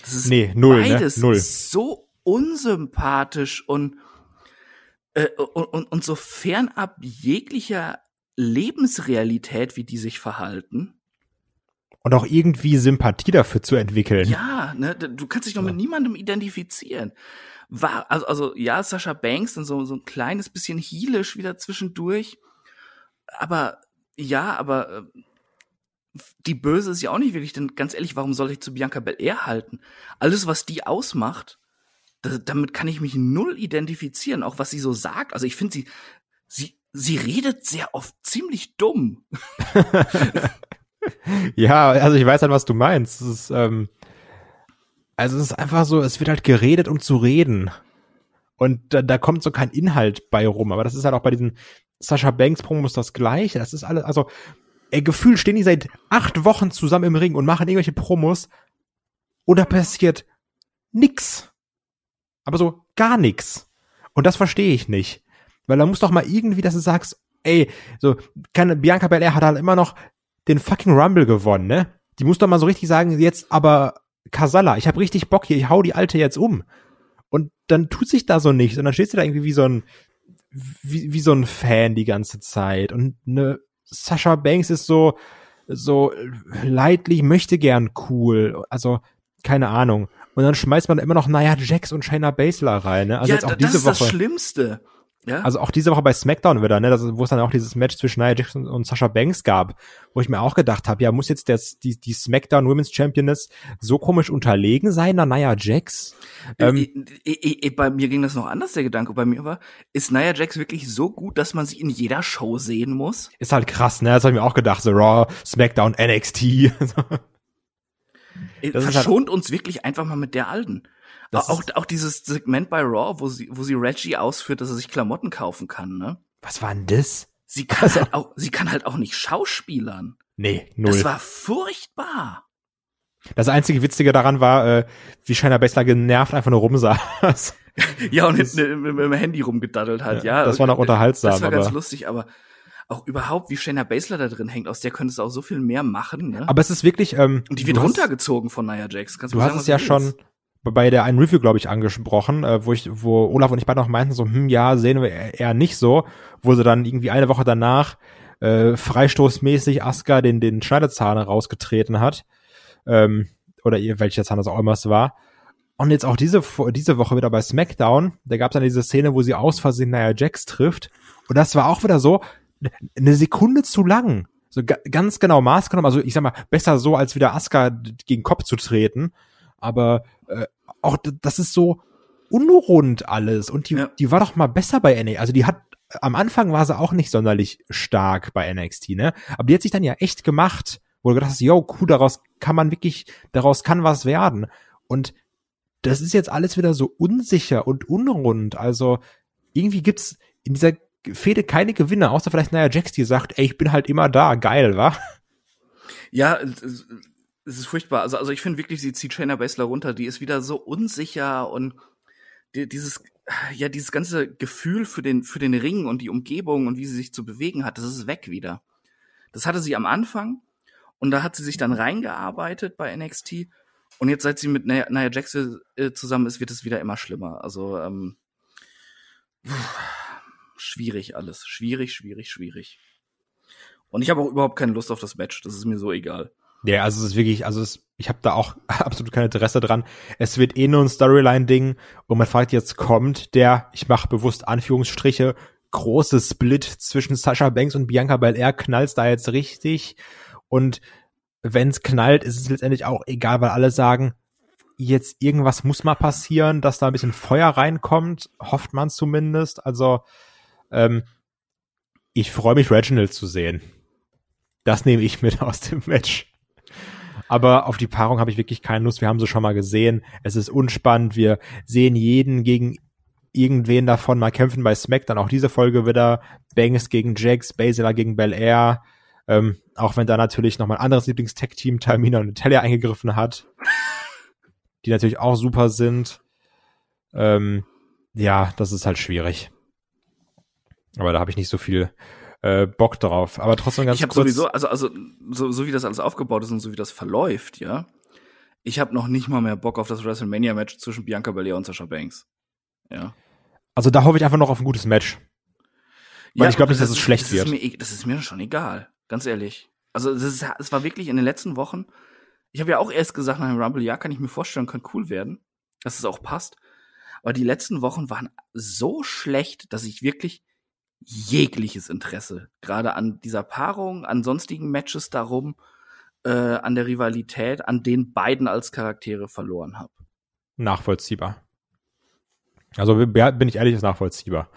Das ist Nee, null, ne? beides Null. so unsympathisch und, äh, und, und, und so fernab jeglicher Lebensrealität, wie die sich verhalten. Und auch irgendwie Sympathie dafür zu entwickeln. Ja, ne, du kannst dich doch mit niemandem identifizieren. War, also, also ja, Sascha Banks dann so, so ein kleines bisschen heelisch wieder zwischendurch. Aber ja, aber äh, die Böse ist ja auch nicht wirklich, denn ganz ehrlich, warum soll ich zu Bianca Belair halten? Alles, was die ausmacht, da, damit kann ich mich null identifizieren, auch was sie so sagt. Also ich finde sie, sie, sie redet sehr oft ziemlich dumm. Ja, also ich weiß halt, was du meinst. Es ist, ähm, also es ist einfach so, es wird halt geredet, um zu reden. Und da, da kommt so kein Inhalt bei rum. Aber das ist halt auch bei diesen Sascha Banks Promos das Gleiche. Das ist alles, also, ey, gefühlt stehen die seit acht Wochen zusammen im Ring und machen irgendwelche Promos und da passiert nix. Aber so gar nix. Und das verstehe ich nicht. Weil da muss doch mal irgendwie, dass du sagst, ey, so, keine, Bianca Belair hat halt immer noch den fucking Rumble gewonnen, ne? Die muss doch mal so richtig sagen, jetzt aber Kasala, ich hab richtig Bock hier, ich hau die Alte jetzt um. Und dann tut sich da so nichts. Und dann stehst du da irgendwie wie so ein, wie, wie so ein Fan die ganze Zeit. Und ne, Sascha Banks ist so, so leidlich, möchte gern cool. Also, keine Ahnung. Und dann schmeißt man immer noch Nia Jax und Shayna Baszler rein, ne? Also ja, jetzt auch diese das ist Woche. das Schlimmste. Ja? Also auch diese Woche bei SmackDown wieder, ne, wo es dann auch dieses Match zwischen Nia Jax und, und Sasha Banks gab, wo ich mir auch gedacht habe, ja, muss jetzt das, die, die SmackDown Women's Championess so komisch unterlegen sein, na Nia Jax? Ähm, I- I- I- bei mir ging das noch anders, der Gedanke. Bei mir war, ist Nia Jax wirklich so gut, dass man sie in jeder Show sehen muss? ist halt krass, ne, das habe ich mir auch gedacht, so Raw, SmackDown, NXT. Äh, Das ist Verschont uns wirklich einfach mal mit der Alten. Auch, ist- auch dieses Segment bei Raw, wo sie, wo sie Reggie ausführt, dass er sich Klamotten kaufen kann, ne? Was war denn das? Sie kann, halt auch, sie kann halt auch nicht schauspielern. Nee, null. Das war furchtbar. Das einzige Witzige daran war, äh, wie Shayna Baszler genervt einfach nur rumsaß. Ja, und mit, mit, mit dem Handy rumgedaddelt hat, ja. Ja, das war noch unterhaltsam, Das war ganz aber- lustig, aber auch überhaupt, wie Shayna Baszler da drin hängt, aus der könntest du auch so viel mehr machen, ne? Aber es ist wirklich, ähm, und die wird hast- runtergezogen von Nia Jax. Kannst Du hast sagen, es ja schon bei der einen Review, glaube ich, angesprochen, äh, wo ich, wo Olaf und ich beide noch meinten, so, hm, ja, sehen wir eher nicht so, wo sie dann irgendwie eine Woche danach äh, freistoßmäßig Asuka den, den Schneiderzahn rausgetreten hat. Ähm, oder ihr, welcher Zahn das auch immer es war. Und jetzt auch diese, diese Woche wieder bei SmackDown, da gab es dann diese Szene, wo sie aus Versehen Nia Jax trifft. Und das war auch wieder so, eine Sekunde zu lang. So ganz genau Maß genommen. Also ich sag mal, besser so, als wieder Asuka gegen Kopf zu treten. Aber äh, auch das ist so unrund alles. Und die, ja. die war doch mal besser bei NXT. Also die hat, am Anfang war sie auch nicht sonderlich stark bei NXT, ne? Aber die hat sich dann ja echt gemacht, wo du gedacht hast, yo, cool, daraus kann man wirklich, daraus kann was werden. Und das ist jetzt alles wieder so unsicher und unrund. Also irgendwie gibt's in dieser Fehde keine Gewinner, außer vielleicht Nia Jax, die sagt, ey, ich bin halt immer da, geil, wa? Ja, es ist furchtbar. Also, also ich finde wirklich, sie zieht Shayna Baszler runter, die ist wieder so unsicher und die, dieses, ja, dieses ganze Gefühl für den, für den Ring und die Umgebung und wie sie sich zu bewegen hat, das ist weg wieder. Das hatte sie am Anfang und da hat sie sich dann reingearbeitet bei NXT und jetzt, seit sie mit Nia, Nia Jax äh, zusammen ist, wird es wieder immer schlimmer. Also, ähm, schwierig alles. Schwierig, schwierig, schwierig. Und ich habe auch überhaupt keine Lust auf das Match. Das ist mir so egal. Ja, also es ist wirklich, also es, ich habe da auch absolut kein Interesse dran. Es wird eh nur ein Storyline-Ding und man fragt jetzt, kommt der, ich mache bewusst Anführungsstriche, große Split zwischen Sasha Banks und Bianca Belair, knallt's da jetzt richtig? Und wenn's knallt, ist es letztendlich auch egal, weil alle sagen, jetzt irgendwas muss mal passieren, dass da ein bisschen Feuer reinkommt, hofft man zumindest. Also ähm, ich freue mich, Reginald zu sehen. Das nehme ich mit aus dem Match. Aber auf die Paarung habe ich wirklich keine Lust. Wir haben sie schon mal gesehen. Es ist unspannend. Wir sehen jeden gegen irgendwen davon mal kämpfen bei Smack. Dann auch diese Folge wieder. Banks gegen Jax, Baszler gegen Bel Air. Ähm, auch wenn da natürlich noch mein anderes Lieblings-Tech-Team, Tamina und Natalia eingegriffen hat. Die natürlich auch super sind. Ähm, ja, das ist halt schwierig. Aber da habe ich nicht so viel äh, Bock drauf. Aber trotzdem ganz ich hab kurz. sowieso, also, also so, so wie das alles aufgebaut ist und so wie das verläuft, ja. Ich habe noch nicht mal mehr Bock auf das WrestleMania-Match zwischen Bianca Belair und Sasha Banks. Ja. Also da hoffe ich einfach noch auf ein gutes Match. Weil ja, ich glaube nicht, dass es schlecht das wird. Ist mir, e, das ist mir schon egal, ganz ehrlich. Also es, war wirklich in den letzten Wochen. Ich habe ja auch erst gesagt nach dem Rumble, ja, kann ich mir vorstellen, könnte cool werden, dass es auch passt. Aber die letzten Wochen waren so schlecht, dass ich wirklich jegliches Interesse, gerade an dieser Paarung, an sonstigen Matches darum, äh, an der Rivalität, an den beiden als Charaktere verloren habe. Nachvollziehbar. Also bin ich ehrlich, ist nachvollziehbar.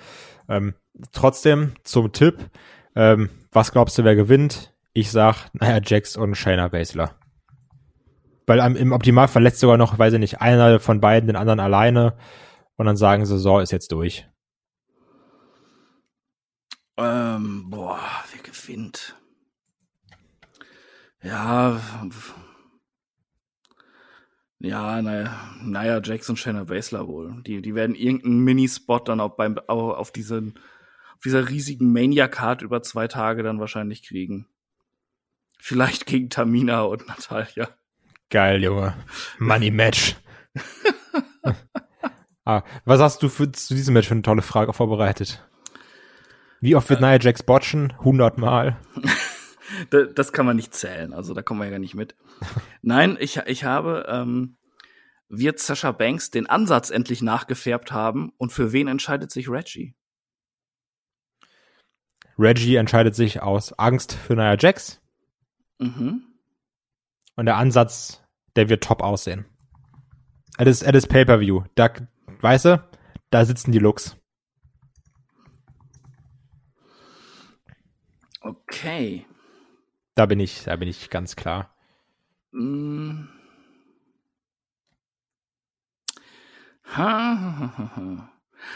Ähm, trotzdem zum Tipp, ähm, was glaubst du, wer gewinnt? Ich sag, naja, Jax und Shayna Baszler. Weil im Optimal verletzt sogar noch, weiß ich nicht, einer von beiden den anderen alleine und dann sagen sie, so, ist jetzt durch. Ähm, boah, wer gewinnt? Ja, ja, naja, naja, Jackson, Shanna Baszler wohl. Die, die werden irgendeinen Minispot dann auch beim, auch auf diesen, auf dieser riesigen Mania-Card über zwei Tage dann wahrscheinlich kriegen. Vielleicht gegen Tamina und Natalia. Geil, Junge. Money Match. ah, was hast du für, zu diesem Match für eine tolle Frage vorbereitet? Wie oft wird äh, Nia Jax botchen? 100 Mal. das kann man nicht zählen, also da kommen wir ja gar nicht mit. Nein, ich, ich habe, ähm, wird Sasha Banks den Ansatz endlich nachgefärbt haben und für wen entscheidet sich Reggie? Reggie entscheidet sich aus Angst für Nia Jax. Mhm. Und der Ansatz, der wird top aussehen. Es ist, ist Pay-Per-View. Da, weißt du, da sitzen die Looks. Okay. Da bin ich, da bin ich ganz klar. Mm. Ha, ha, ha,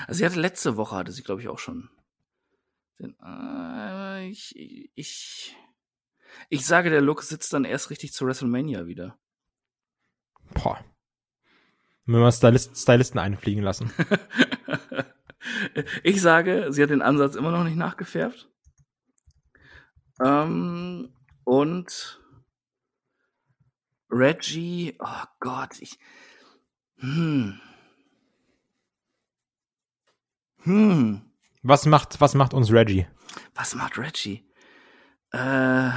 also sie hatte letzte Woche hatte sie glaube ich auch schon. Äh, ich, ich, ich sage, der Look sitzt dann erst richtig zu WrestleMania wieder. Boah. Wenn wir Stylist, Stylisten einfliegen lassen. ich sage, sie hat den Ansatz immer noch nicht nachgefärbt. Ähm, und Reggie, oh Gott, ich. Hm. Hm. Was macht, was macht uns Reggie? Was macht Reggie? Äh,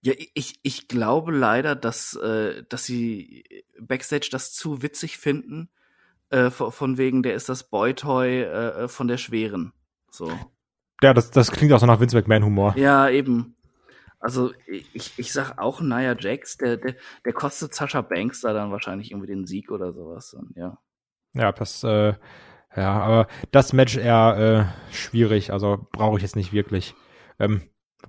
ja, ich, ich glaube leider, dass, äh, dass sie Backstage das zu witzig finden. Äh, von wegen, der ist das Boytoy äh, von der Schweren. So. Ja, das, das klingt auch so nach Vince McMahon-Humor. Ja, eben. Also ich, ich sag auch Nia Jax, der, der, der kostet Sascha Banks da dann wahrscheinlich irgendwie den Sieg oder sowas. Und, ja. Ja, das, äh, ja, aber das Match eher äh, schwierig, also brauche ich jetzt nicht wirklich. Ähm,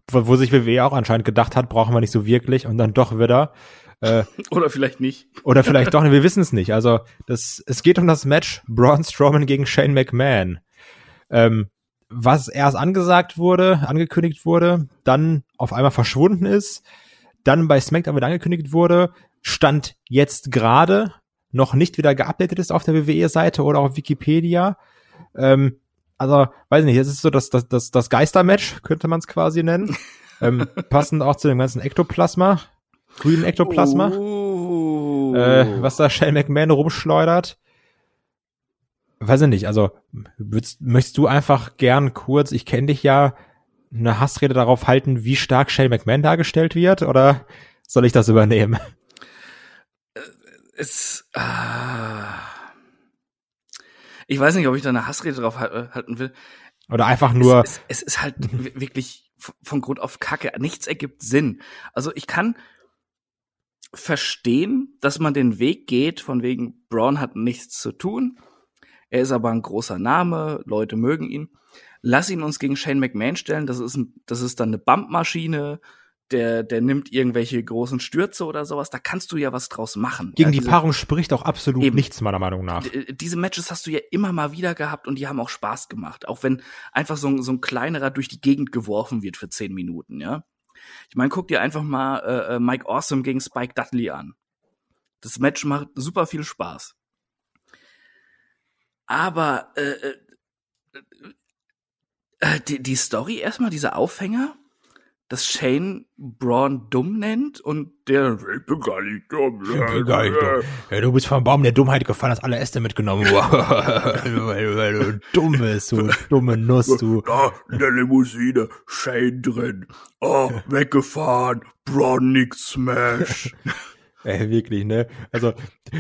wo, wo sich WWE auch anscheinend gedacht hat, brauchen wir nicht so wirklich und dann doch wieder. Äh, oder vielleicht nicht. Oder vielleicht doch, wir wissen es nicht. Also das, es geht um das Match Braun Strowman gegen Shane McMahon. Ähm, was erst angesagt wurde, angekündigt wurde, dann auf einmal verschwunden ist, dann bei SmackDown wieder angekündigt wurde, stand jetzt gerade noch nicht wieder geupdatet ist auf der WWE-Seite oder auf Wikipedia. Ähm, also, weiß nicht, es ist so das, das, das, das Geistermatch, könnte man es quasi nennen. ähm, passend auch zu dem ganzen Ektoplasma, grünen Ektoplasma, oh. äh, was da Shane McMahon rumschleudert weiß ich nicht, also würdest, möchtest du einfach gern kurz, ich kenne dich ja, eine Hassrede darauf halten, wie stark Shane McMahon dargestellt wird, oder soll ich das übernehmen? Äh, es, ah, ich weiß nicht, ob ich da eine Hassrede drauf halten will. Oder einfach nur. Es, es, es ist halt wirklich von Grund auf Kacke. Nichts ergibt Sinn. Also ich kann verstehen, dass man den Weg geht, von wegen Braun hat nichts zu tun er ist aber ein großer Name, Leute mögen ihn. Lass ihn uns gegen Shane McMahon stellen, das ist, ein, das ist dann eine Bumpmaschine, der, der nimmt irgendwelche großen Stürze oder sowas, da kannst du ja was draus machen. Gegen ja, die diese, Paarung spricht auch absolut eben, nichts, meiner Meinung nach. Diese Matches hast du ja immer mal wieder gehabt und die haben auch Spaß gemacht. Auch wenn einfach so, ein so ein kleinerer durch die Gegend geworfen wird für zehn Minuten, ja. Ich meine, guck dir einfach mal äh, äh Mike Awesome gegen Spike Dudley an. Das Match macht super viel Spaß. Aber äh, äh, äh, die, die Story erstmal, dieser Aufhänger, dass Shane Braun dumm nennt und der ich bin gar nicht dumm. Ich bin gar nicht dumm. Ja, du bist vom Baum der Dummheit gefallen, hast alle Äste mitgenommen. weil, weil du dumm bist, du dumme Nuss, du. Da, in der Limousine, Shane drin. Oh, weggefahren, Braun nix Smash. Ey, wirklich, ne? Also,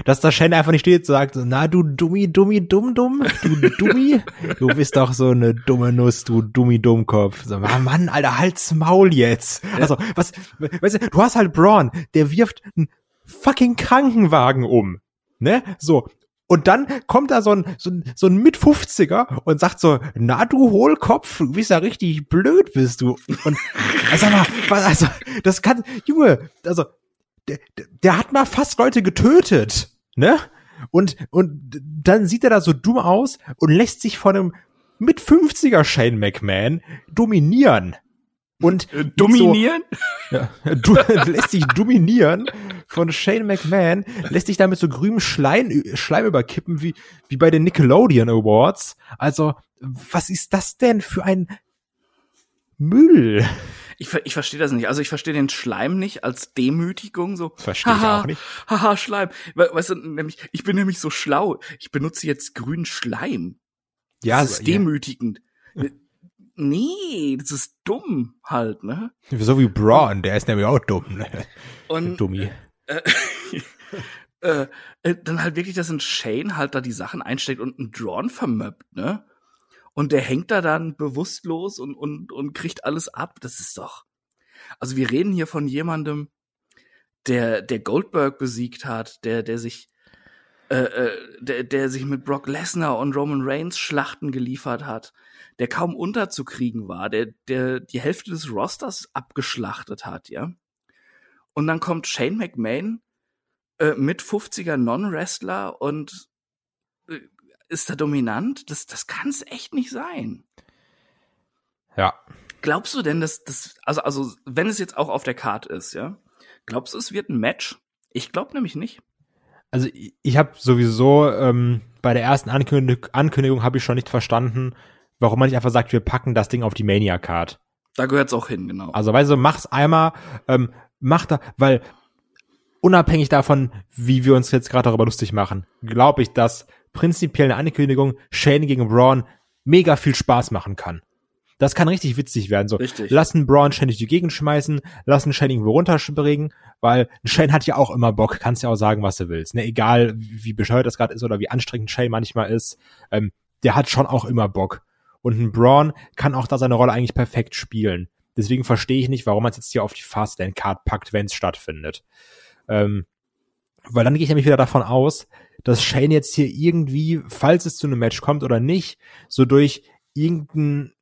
dass da Shen einfach nicht steht, sagt, na du Dummi, Dummi, Dumm, Dumm, du Dummi, du bist doch so eine dumme Nuss, du Dummi, Dummkopf. So, Mann, Alter, halt's Maul jetzt. Also, was, weißt du, du hast halt Braun, der wirft einen fucking Krankenwagen um, ne? So. Und dann kommt da so ein, so ein, so ein Mit-50er und sagt so, na du Hohlkopf, du bist ja richtig blöd, bist du. Und, also, also, das kann, Junge, also, der, der hat mal fast Leute getötet, ne? Und, und dann sieht er da so dumm aus und lässt sich von einem mit 50er Shane McMahon dominieren. Und äh, dominieren? So, ja, du, lässt sich dominieren von Shane McMahon, lässt sich damit so grünem Schleim, Schleim überkippen wie, wie bei den Nickelodeon Awards. Also, was ist das denn für ein Müll? Ich, ich verstehe das nicht. Also ich verstehe den Schleim nicht als Demütigung. So, verstehe ich auch nicht. Haha, Schleim. Weißt du, nämlich, ich bin nämlich so schlau. Ich benutze jetzt grünen Schleim. Ja, das ist ja. demütigend. Nee, das ist dumm halt, ne? So wie Braun, der ist nämlich auch dumm, ne? Und, Dummi. Äh, äh, äh, dann halt wirklich, dass ein Shane halt da die Sachen einsteckt und ein Drawn vermöppt, ne? Und der hängt da dann bewusstlos und, und, und kriegt alles ab. Das ist doch. Also wir reden hier von jemandem, der, der Goldberg besiegt hat, der, der sich, äh, äh, der, der sich mit Brock Lesnar und Roman Reigns Schlachten geliefert hat, der kaum unterzukriegen war, der, der die Hälfte des Rosters abgeschlachtet hat, ja. Und dann kommt Shane McMahon äh, mit 50er Non-Wrestler und ist da dominant? Das, das kann es echt nicht sein. Ja. Glaubst du denn, dass das, also, also, wenn es jetzt auch auf der Karte ist, ja? Glaubst du, es wird ein Match? Ich glaube nämlich nicht. Also ich, ich habe sowieso ähm, bei der ersten Ankündigung, Ankündigung habe ich schon nicht verstanden, warum man nicht einfach sagt, wir packen das Ding auf die Mania-Card. Da gehört's auch hin, genau. Also weißt du, mach's einmal, ähm, mach da, weil unabhängig davon, wie wir uns jetzt gerade darüber lustig machen, glaube ich, dass prinzipiell eine Ankündigung Shane gegen Braun mega viel Spaß machen kann. Das kann richtig witzig werden. So, Richtig. lassen Braun Shane durch die Gegend schmeißen, lassen Shane irgendwo runterspringen, weil Shane hat ja auch immer Bock, kannst ja auch sagen, was du willst. Ne, egal wie bescheuert das gerade ist oder wie anstrengend Shane manchmal ist, ähm, der hat schon auch immer Bock. Und ein Braun kann auch da seine Rolle eigentlich perfekt spielen. Deswegen verstehe ich nicht, warum man es jetzt hier auf die Fastlane-Card packt, wenn es stattfindet. Ähm, weil dann gehe ich nämlich wieder davon aus, dass Shane jetzt hier irgendwie, falls es zu einem Match kommt oder nicht, so durch irgendeinen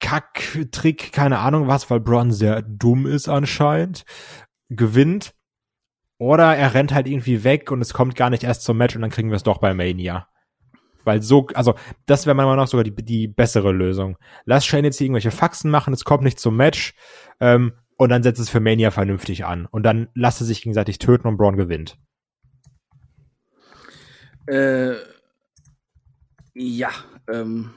Kack-Trick, keine Ahnung was, weil Braun sehr dumm ist anscheinend, gewinnt. Oder er rennt halt irgendwie weg und es kommt gar nicht erst zum Match und dann kriegen wir es doch bei Mania. Weil so, also, das wäre meiner Meinung nach sogar die, die bessere Lösung. Lass Shane jetzt hier irgendwelche Faxen machen, es kommt nicht zum Match, ähm, und dann setzt es für Mania vernünftig an. Und dann lass es sich gegenseitig töten und Braun gewinnt. Äh, ja, ähm,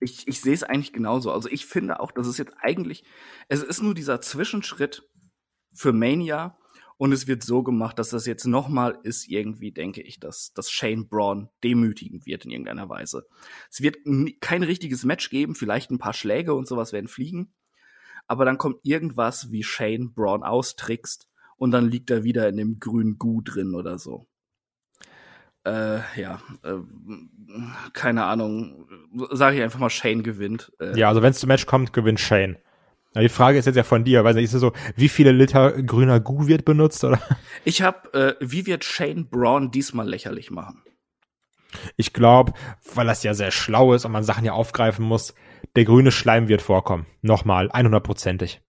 ich, ich sehe es eigentlich genauso. Also ich finde auch, dass es jetzt eigentlich, es ist nur dieser Zwischenschritt für Mania und es wird so gemacht, dass das jetzt nochmal ist irgendwie, denke ich, dass, dass Shane Braun demütigen wird in irgendeiner Weise. Es wird kein richtiges Match geben, vielleicht ein paar Schläge und sowas werden fliegen, aber dann kommt irgendwas wie Shane Braun austrickst und dann liegt er wieder in dem grünen Gu drin oder so. Äh, ja, äh, keine Ahnung. Sage ich einfach mal, Shane gewinnt. Äh, Ja, also wenn es zum Match kommt, gewinnt Shane. Die Frage ist jetzt ja von dir, weiß nicht, ist es so, wie viele Liter grüner Gu wird benutzt oder? Ich habe, äh, wie wird Shane Braun diesmal lächerlich machen? Ich glaube, weil das ja sehr schlau ist und man Sachen ja aufgreifen muss, der grüne Schleim wird vorkommen. Nochmal, 100%ig.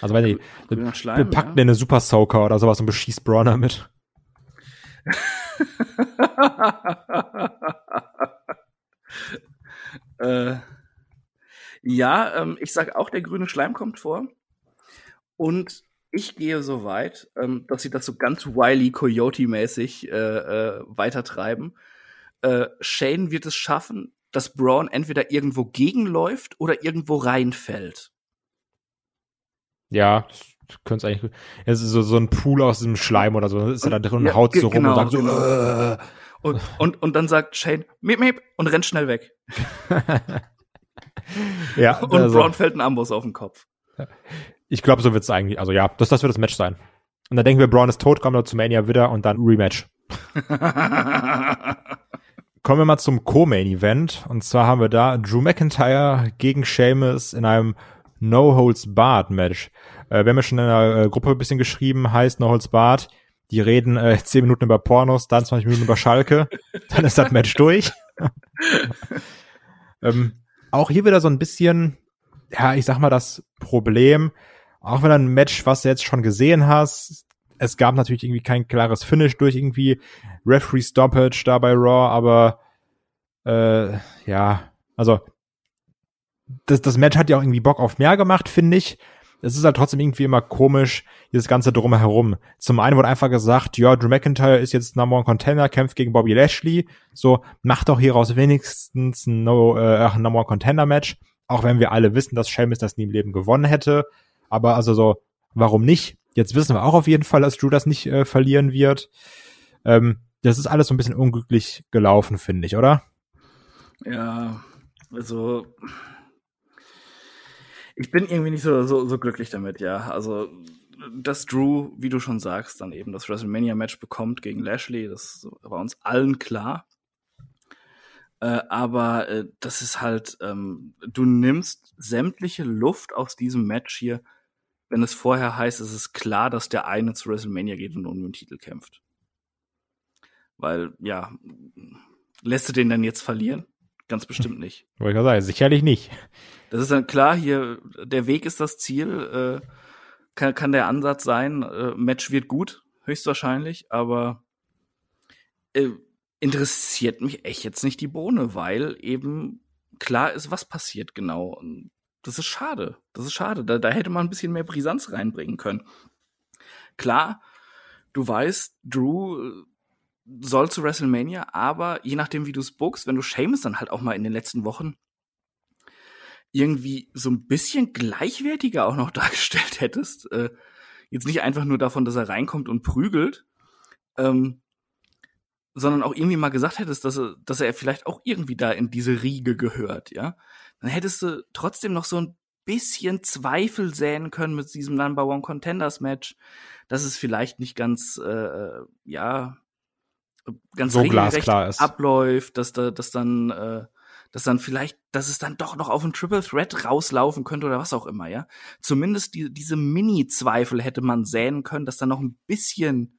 Also wenn die, Grüner Schleim, packt ja. eine Super Soaker oder sowas und beschießt Braun damit. äh, ja, ähm, ich sag auch, der grüne Schleim kommt vor. Und ich gehe so weit, ähm, dass sie das so ganz Wily Coyote-mäßig äh, äh, weitertreiben. Äh, Shane wird es schaffen, dass Braun entweder irgendwo gegenläuft oder irgendwo reinfällt. Ja, könnte eigentlich, es ist so, so ein Pool aus diesem Schleim oder so, dann ist er da drin und Ja, haut so rum genau, und sagt so, genau. äh. Und, und, und dann sagt Shane, miep, miep, und rennt schnell weg. ja, Und also, Braun fällt ein Amboss auf den Kopf. ich glaube, so wird's eigentlich, also ja, das, das wird das Match sein. Und dann denken wir, Braun ist tot, kommen wir zu Mania wieder und dann Rematch. Kommen wir mal zum Co-Main-Event. Und zwar haben wir da Drew McIntyre gegen Sheamus in einem No-Holds-Barred-Match. Äh, wir haben ja schon in der äh, Gruppe ein bisschen geschrieben, heißt No-Holds-Barred. Die reden äh, 10 Minuten über Pornos, dann 20 Minuten über Schalke. dann ist das Match durch. ähm, auch hier wieder so ein bisschen, ja, ich sag mal, das Problem, auch wenn ein Match, was du jetzt schon gesehen hast, es gab natürlich irgendwie kein klares Finish durch irgendwie Referee Stoppage da bei Raw, aber äh, ja, also das, das Match hat ja auch irgendwie Bock auf mehr gemacht, finde ich. Es ist halt trotzdem irgendwie immer komisch, dieses ganze drumherum. Zum einen wurde einfach gesagt, ja, Drew McIntyre ist jetzt Number One Contender, kämpft gegen Bobby Lashley. So, macht doch hieraus wenigstens ein no, äh, Number One Contender Match. Auch wenn wir alle wissen, dass Sheamus das nie im Leben gewonnen hätte. Aber also so, warum nicht? Jetzt wissen wir auch auf jeden Fall, dass Drew das nicht äh, verlieren wird. Ähm, das ist alles so ein bisschen unglücklich gelaufen, finde ich, oder? Ja, also ich bin irgendwie nicht so, so, so glücklich damit, ja. Also, dass Drew, wie du schon sagst, dann eben das WrestleMania-Match bekommt gegen Lashley, das war uns allen klar. Äh, aber äh, das ist halt, ähm, du nimmst sämtliche Luft aus diesem Match hier, wenn es vorher heißt, es ist klar, dass der eine zu WrestleMania geht und um den Titel kämpft. Weil, ja, lässt du den dann jetzt verlieren? Ganz bestimmt nicht. Wollte ich gerade sagen, sicherlich nicht. Das ist dann klar, hier, der Weg ist das Ziel, äh, kann, kann der Ansatz sein, äh, Match wird gut, höchstwahrscheinlich, aber äh, interessiert mich echt jetzt nicht die Bohne, weil eben klar ist, was passiert genau. Und das ist schade. Das ist schade. Da, da hätte man ein bisschen mehr Brisanz reinbringen können. Klar, du weißt, Drew äh, soll zu WrestleMania, aber je nachdem, wie du es bookst, wenn du Seamus dann halt auch mal in den letzten Wochen irgendwie so ein bisschen gleichwertiger auch noch dargestellt hättest, äh, jetzt nicht einfach nur davon, dass er reinkommt und prügelt, ähm, sondern auch irgendwie mal gesagt hättest, dass er, dass er vielleicht auch irgendwie da in diese Riege gehört, ja, dann hättest du trotzdem noch so ein bisschen Zweifel säen können mit diesem Number One Contenders Match, dass es vielleicht nicht ganz, äh, ja, ganz So ist. abläuft, dass da, dass dann, äh, dass dann vielleicht, dass es dann doch noch auf ein Triple Threat rauslaufen könnte oder was auch immer, ja. Zumindest die, diese Mini-Zweifel hätte man säen können, dass da noch ein bisschen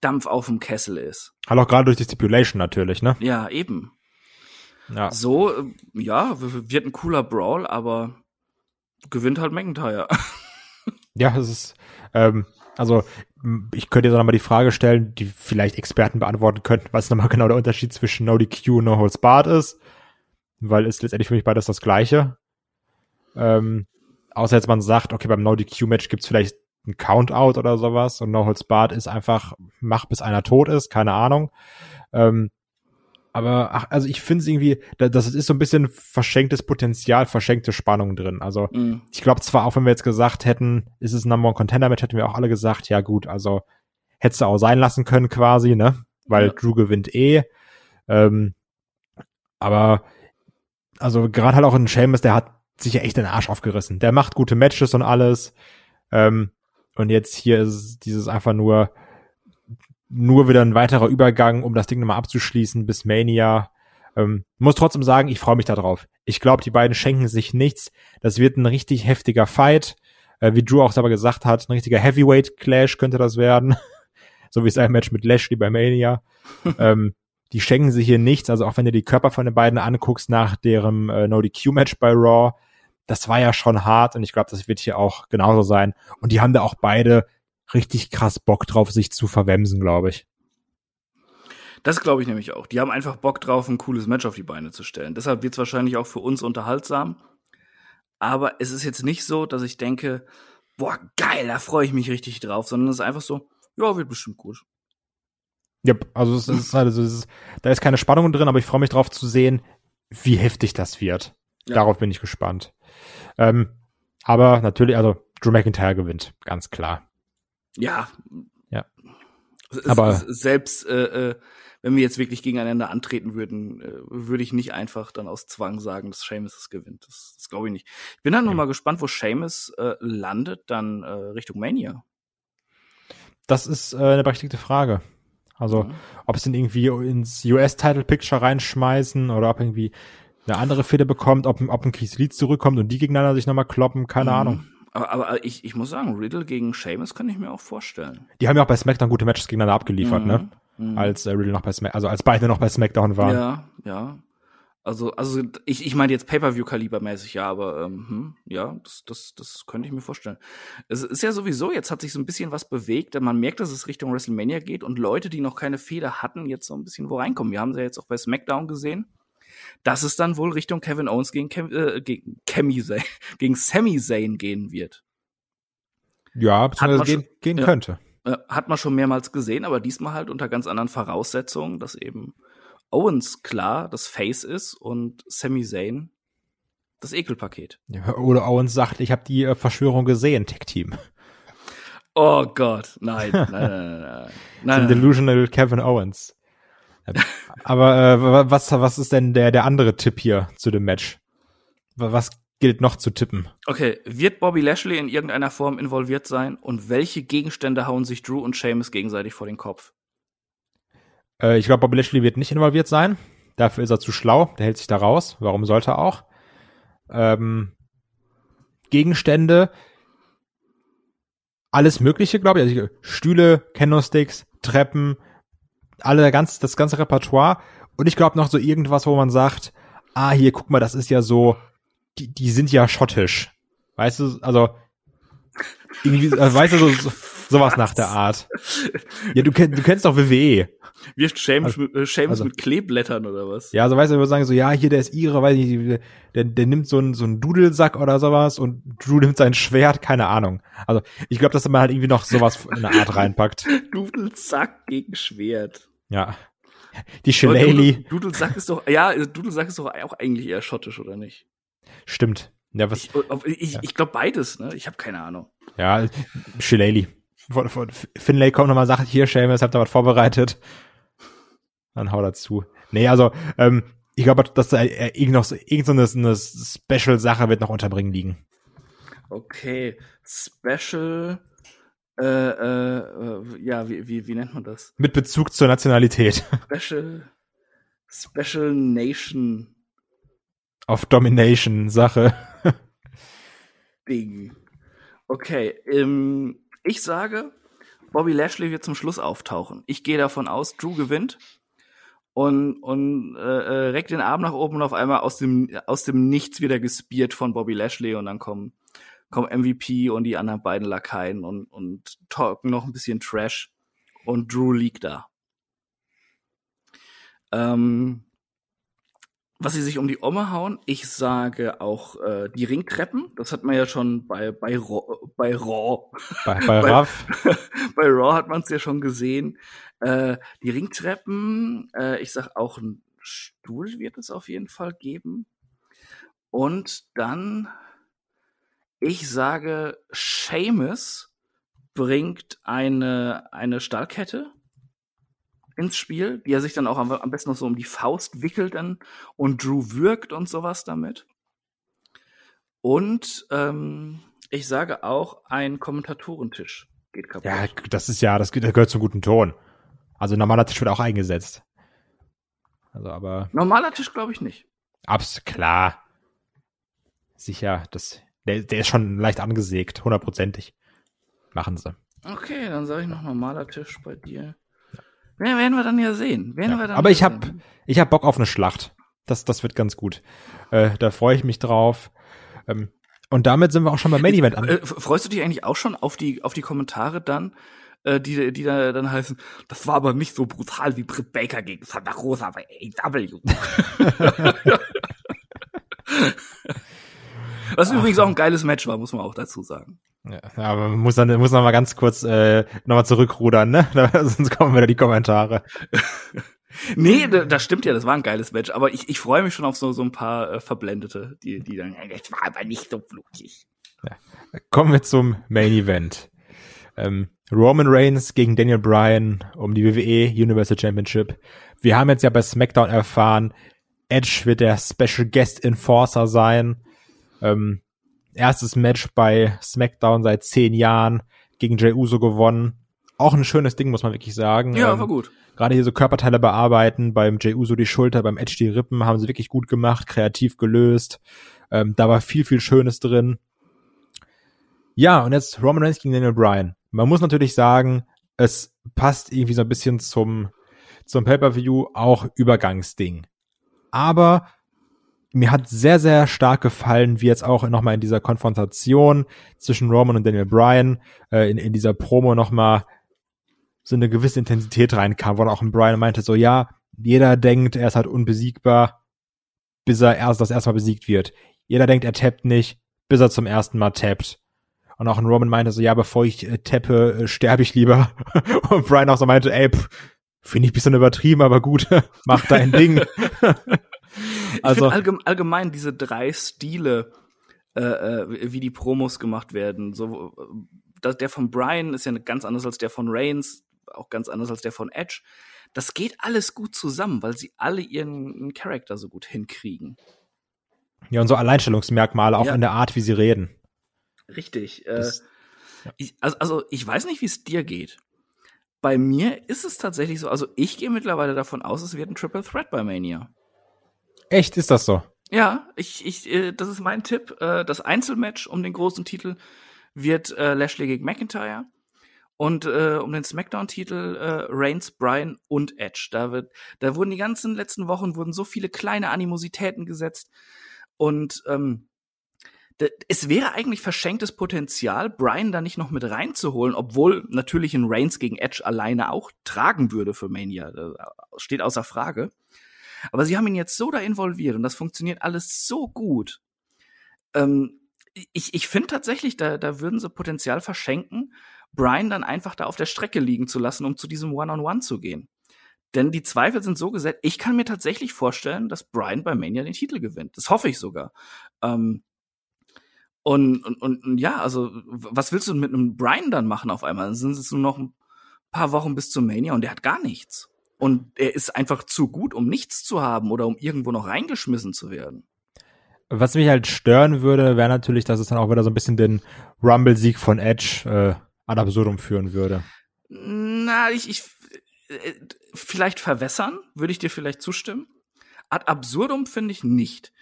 Dampf auf dem Kessel ist. Halt auch gerade durch die Stipulation natürlich, ne? Ja, eben. Ja. So, äh, ja, wird ein cooler Brawl, aber gewinnt halt McIntyre. Ja, es ist, ähm, also ich könnte jetzt nochmal die Frage stellen, die vielleicht Experten beantworten könnten, was nochmal genau der Unterschied zwischen No DQ und No Holds Barred ist, weil ist letztendlich für mich beides das Gleiche. Ähm, außer jetzt man sagt, okay, beim No DQ Match gibt's vielleicht ein Countout oder sowas und No Holds Barred ist einfach, mach bis einer tot ist, keine Ahnung. Ähm, aber ach, also ich finde es irgendwie, da- das ist so ein bisschen verschenktes Potenzial, verschenkte Spannung drin. Also Mhm. ich glaube zwar, auch wenn wir jetzt gesagt hätten, ist es ein Number One Contender Match, hätten wir auch alle gesagt, ja gut, also hättest du auch sein lassen können quasi, ne? Weil Ja. Drew gewinnt eh. Ähm, aber also gerade halt auch in Sheamus, der hat sich ja echt den Arsch aufgerissen. Der macht gute Matches und alles. Ähm, und jetzt hier ist dieses einfach nur nur wieder ein weiterer Übergang, um das Ding nochmal abzuschließen bis Mania. Ähm, muss trotzdem sagen, ich freue mich da drauf. Ich glaube, die beiden schenken sich nichts. Das wird ein richtig heftiger Fight. Äh, wie Drew auch selber gesagt hat, ein richtiger Heavyweight-Clash könnte das werden. so wie sein Match mit Lashley bei Mania. ähm, die schenken sich hier nichts. Also auch wenn du die Körper von den beiden anguckst nach deren äh, No-DQ-Match bei Raw, das war ja schon hart und ich glaube, das wird hier auch genauso sein. Und die haben da auch beide richtig krass Bock drauf, sich zu verwemsen, glaube ich. Das glaube ich nämlich auch. Die haben einfach Bock drauf, ein cooles Match auf die Beine zu stellen. Deshalb wird es wahrscheinlich auch für uns unterhaltsam. Aber es ist jetzt nicht so, dass ich denke, boah, geil, da freue ich mich richtig drauf, sondern es ist einfach so, ja, wird bestimmt gut. Ja, also es ist halt, also es ist, da ist keine Spannung drin, aber ich freue mich drauf zu sehen, wie heftig das wird. Ja. Darauf bin ich gespannt. Ähm, aber natürlich, also Drew McIntyre gewinnt, ganz klar. Ja. Ja. Aber- selbst äh, äh, wenn wir jetzt wirklich gegeneinander antreten würden, äh, würde ich nicht einfach dann aus Zwang sagen, dass Seamus es gewinnt. Das, das glaube ich nicht. Ich bin dann nur Ja. mal gespannt, wo Seamus äh, landet, dann äh, Richtung Mania. Das ist äh, eine berechtigte Frage. Also, Ja. ob es ihn irgendwie ins US-Title-Picture reinschmeißen oder ob irgendwie eine andere Fehde bekommt, ob, ob ein Keith Lee zurückkommt und die gegeneinander sich nochmal kloppen, keine Mhm. Ahnung. Aber, aber ich, ich muss sagen, Riddle gegen Seamus kann ich mir auch vorstellen. Die haben ja auch bei SmackDown gute Matches gegeneinander abgeliefert, Mhm. ne? Mhm. Als äh, Riddle noch bei Smack, also als beide noch bei SmackDown waren. Ja, ja. Also, also ich, ich meine jetzt Pay-Per-View-Kalibermäßig, ja, aber ähm, hm, ja, das, das, das könnte ich mir vorstellen. Es ist ja sowieso, jetzt hat sich so ein bisschen was bewegt. Man merkt, dass es Richtung WrestleMania geht und Leute, die noch keine Feder hatten, jetzt so ein bisschen wo reinkommen. Wir haben sie ja jetzt auch bei SmackDown gesehen. Dass es dann wohl Richtung Kevin Owens gegen, Kev äh, gegen, Kemi Zayn, gegen Sami Zayn gehen wird. Ja, beziehungsweise gehen, schon- gehen ja. könnte. Äh, hat man schon mehrmals gesehen, aber diesmal halt unter ganz anderen Voraussetzungen, dass eben Owens klar das Face ist und Sami Zayn das Ekelpaket. Ja, Oder Owens sagt, ich habe die äh, Verschwörung gesehen, Tech-Team. Oh Gott, nein, nein, nein, nein, nein, nein. Delusional Kevin Owens. Aber äh, wa- was, was ist denn der, der andere Tipp hier zu dem Match? Wa- Was gilt noch zu tippen? Okay, wird Bobby Lashley in irgendeiner Form involviert sein und welche Gegenstände hauen sich Drew und Sheamus gegenseitig vor den Kopf? Äh, ich glaube, Bobby Lashley wird nicht involviert sein. Dafür ist er zu schlau. Der hält sich da raus. Warum sollte er auch? Ähm, Gegenstände. Alles Mögliche, glaube ich. Also, Stühle, Candlesticks, Treppen, alle ganz, das ganze Repertoire. Und ich glaube noch so irgendwas, wo man sagt, ah, hier, guck mal, das ist ja so, die, die sind ja schottisch. Weißt du, also, irgendwie, also, weißt du, so, so, sowas nach der Art. Ja, du, du kennst doch WWE. Wirft Sheamus, Also- mit, äh, also- mit Kleeblättern oder was? Ja, also weißt du, wir sagen so, ja, hier, der ist ihre, weiß ich nicht, der, der nimmt so einen, so einen Dudelsack oder sowas und Drew nimmt sein Schwert, keine Ahnung. Also, ich glaube, dass man halt irgendwie noch sowas in eine Art reinpackt. Dudelsack gegen Schwert. Ja. Die Shillelagh, Dudel- Dudelsack ist doch, ja, Dudelsack ist doch auch eigentlich eher schottisch, oder nicht? stimmt. Ja, was, Ich, ob- ich, ich glaube beides, ne? Ich habe keine Ahnung. ja, Shillelagh. Finlay kommt nochmal, sagt, hier, Seamus, habt ihr was vorbereitet? Dann hau dazu. Nee, also, ähm, ich glaube, dass da irgend noch irgend so eine Special-Sache wird noch unterbringen liegen. Okay, Special, äh, äh, äh, ja, wie, wie, wie nennt man das? Mit Bezug zur Nationalität. Special, Special Nation. Auf Domination Sache. Ding. Okay, ähm, ich sage, Bobby Lashley wird zum Schluss auftauchen. Ich gehe davon aus, Drew gewinnt und, und äh, äh, reckt den Arm nach oben und auf einmal aus dem, aus dem Nichts wieder gespiert von Bobby Lashley und dann kommen, kommen MVP und die anderen beiden Lakaien und, und talken noch ein bisschen Trash und Drew liegt da. Ähm, was sie sich um die Omme hauen. Ich sage auch äh, die Ringtreppen. Das hat man ja schon bei bei Raw. Bei, Raw. bei, bei Rav. bei Raw hat man es ja schon gesehen. Äh, die Ringtreppen. Äh, ich sag auch ein Stuhl wird es auf jeden Fall geben. Und dann, ich sage, Seamus bringt eine eine Stahlkette ins Spiel, die er sich dann auch am, am besten noch so um die Faust wickelt dann und Drew wirkt und sowas damit. Und ähm, ich sage auch, ein Kommentatorentisch geht kaputt. Ja, das ist ja, das gehört zum guten Ton. Also normaler Tisch wird auch eingesetzt. Also aber. Normaler Tisch glaube ich nicht. Abs klar. Sicher, das, der, der ist schon leicht angesägt, hundertprozentig. Machen sie. Okay, dann sage ich noch normaler Tisch bei dir. Ja, werden wir dann ja sehen. Werden ja. wir dann Aber ich habe ich hab Bock auf eine Schlacht. Das, das wird ganz gut. Äh, da freue ich mich drauf. Ähm, und damit sind wir auch schon beim Main Event an. Äh, freust du dich eigentlich auch schon auf die, auf die Kommentare dann, äh, die, die da dann heißen, das war aber nicht so brutal wie Britt Baker gegen Santa Rosa bei AW. Was Ach, übrigens auch ein geiles Match war, muss man auch dazu sagen. Ja, aber man muss dann muss noch mal ganz kurz äh, noch mal zurückrudern, ne? Sonst kommen wieder die Kommentare. nee, das stimmt ja, das war ein geiles Match, aber ich, ich freue mich schon auf so so ein paar äh, Verblendete, die die dann das war aber nicht so blutig. Ja. Kommen wir zum Main Event. Ähm, Roman Reigns gegen Daniel Bryan um die WWE Universal Championship. Wir haben jetzt ja bei SmackDown erfahren, Edge wird der Special Guest Enforcer sein. Ähm, erstes Match bei SmackDown seit zehn Jahren gegen Jey Uso gewonnen. Auch ein schönes Ding, muss man wirklich sagen. Ja, war ähm, gut. Gerade hier so Körperteile bearbeiten, beim Jey Uso die Schulter, beim Edge die Rippen, haben sie wirklich gut gemacht, kreativ gelöst. Ähm, da war viel, viel Schönes drin. Ja, und jetzt Roman Reigns gegen Daniel Bryan. Man muss natürlich sagen, es passt irgendwie so ein bisschen zum, zum Pay-Per-View, auch Übergangsding. Aber mir hat sehr, sehr stark gefallen, wie jetzt auch nochmal in dieser Konfrontation zwischen Roman und Daniel Bryan, äh, in, in dieser Promo nochmal so eine gewisse Intensität reinkam, wo auch ein Bryan meinte so, ja, jeder denkt, er ist halt unbesiegbar, bis er erst das erste Mal besiegt wird. Jeder denkt, er tappt nicht, bis er zum ersten Mal tappt. Und auch ein Roman meinte so, ja, bevor ich äh, tappe, äh, sterbe ich lieber. und Brian auch so meinte, ey, finde ich bisschen übertrieben, aber gut, mach dein Ding. also allgemein, allgemein diese drei Stile, äh, äh, wie die Promos gemacht werden. So, das, der von Brian ist ja ganz anders als der von Reigns, auch ganz anders als der von Edge. Das geht alles gut zusammen, weil sie alle ihren Charakter so gut hinkriegen. Ja, und so Alleinstellungsmerkmale auch ja. in der Art, wie sie reden. Richtig. Äh, das, ja. ich, also, also ich weiß nicht, wie es dir geht. Bei mir ist es tatsächlich so, also ich gehe mittlerweile davon aus, es wird ein Triple Threat bei Mania. Echt, ist das so? Ja, ich, ich, äh, das ist mein Tipp. Äh, das Einzelmatch um den großen Titel wird äh, Lashley gegen McIntyre. Und äh, um den Smackdown-Titel äh, Reigns, Bryan und Edge. Da, wird, da wurden die ganzen letzten Wochen wurden so viele kleine Animositäten gesetzt. Und ähm, es wäre eigentlich verschenktes Potenzial, Bryan da nicht noch mit reinzuholen, obwohl natürlich ein Reigns gegen Edge alleine auch tragen würde für Mania. Das steht außer Frage. Aber sie haben ihn jetzt so da involviert und das funktioniert alles so gut. Ähm, ich ich finde tatsächlich, da, da würden sie Potenzial verschenken, Brian dann einfach da auf der Strecke liegen zu lassen, um zu diesem One-on-One -on -One zu gehen. Denn die Zweifel sind so gesetzt, ich kann mir tatsächlich vorstellen, dass Brian bei Mania den Titel gewinnt. Das hoffe ich sogar. Ähm, und, und, und ja, also, was willst du mit einem Brian dann machen auf einmal? Dann sind es nur noch ein paar Wochen bis zur Mania und der hat gar nichts. Und er ist einfach zu gut, um nichts zu haben oder um irgendwo noch reingeschmissen zu werden. Was mich halt stören würde, wäre natürlich, dass es dann auch wieder so ein bisschen den Rumble-Sieg von Edge äh, ad absurdum führen würde. Na, ich, ich äh, vielleicht verwässern, würde ich dir vielleicht zustimmen. Ad absurdum finde ich nicht.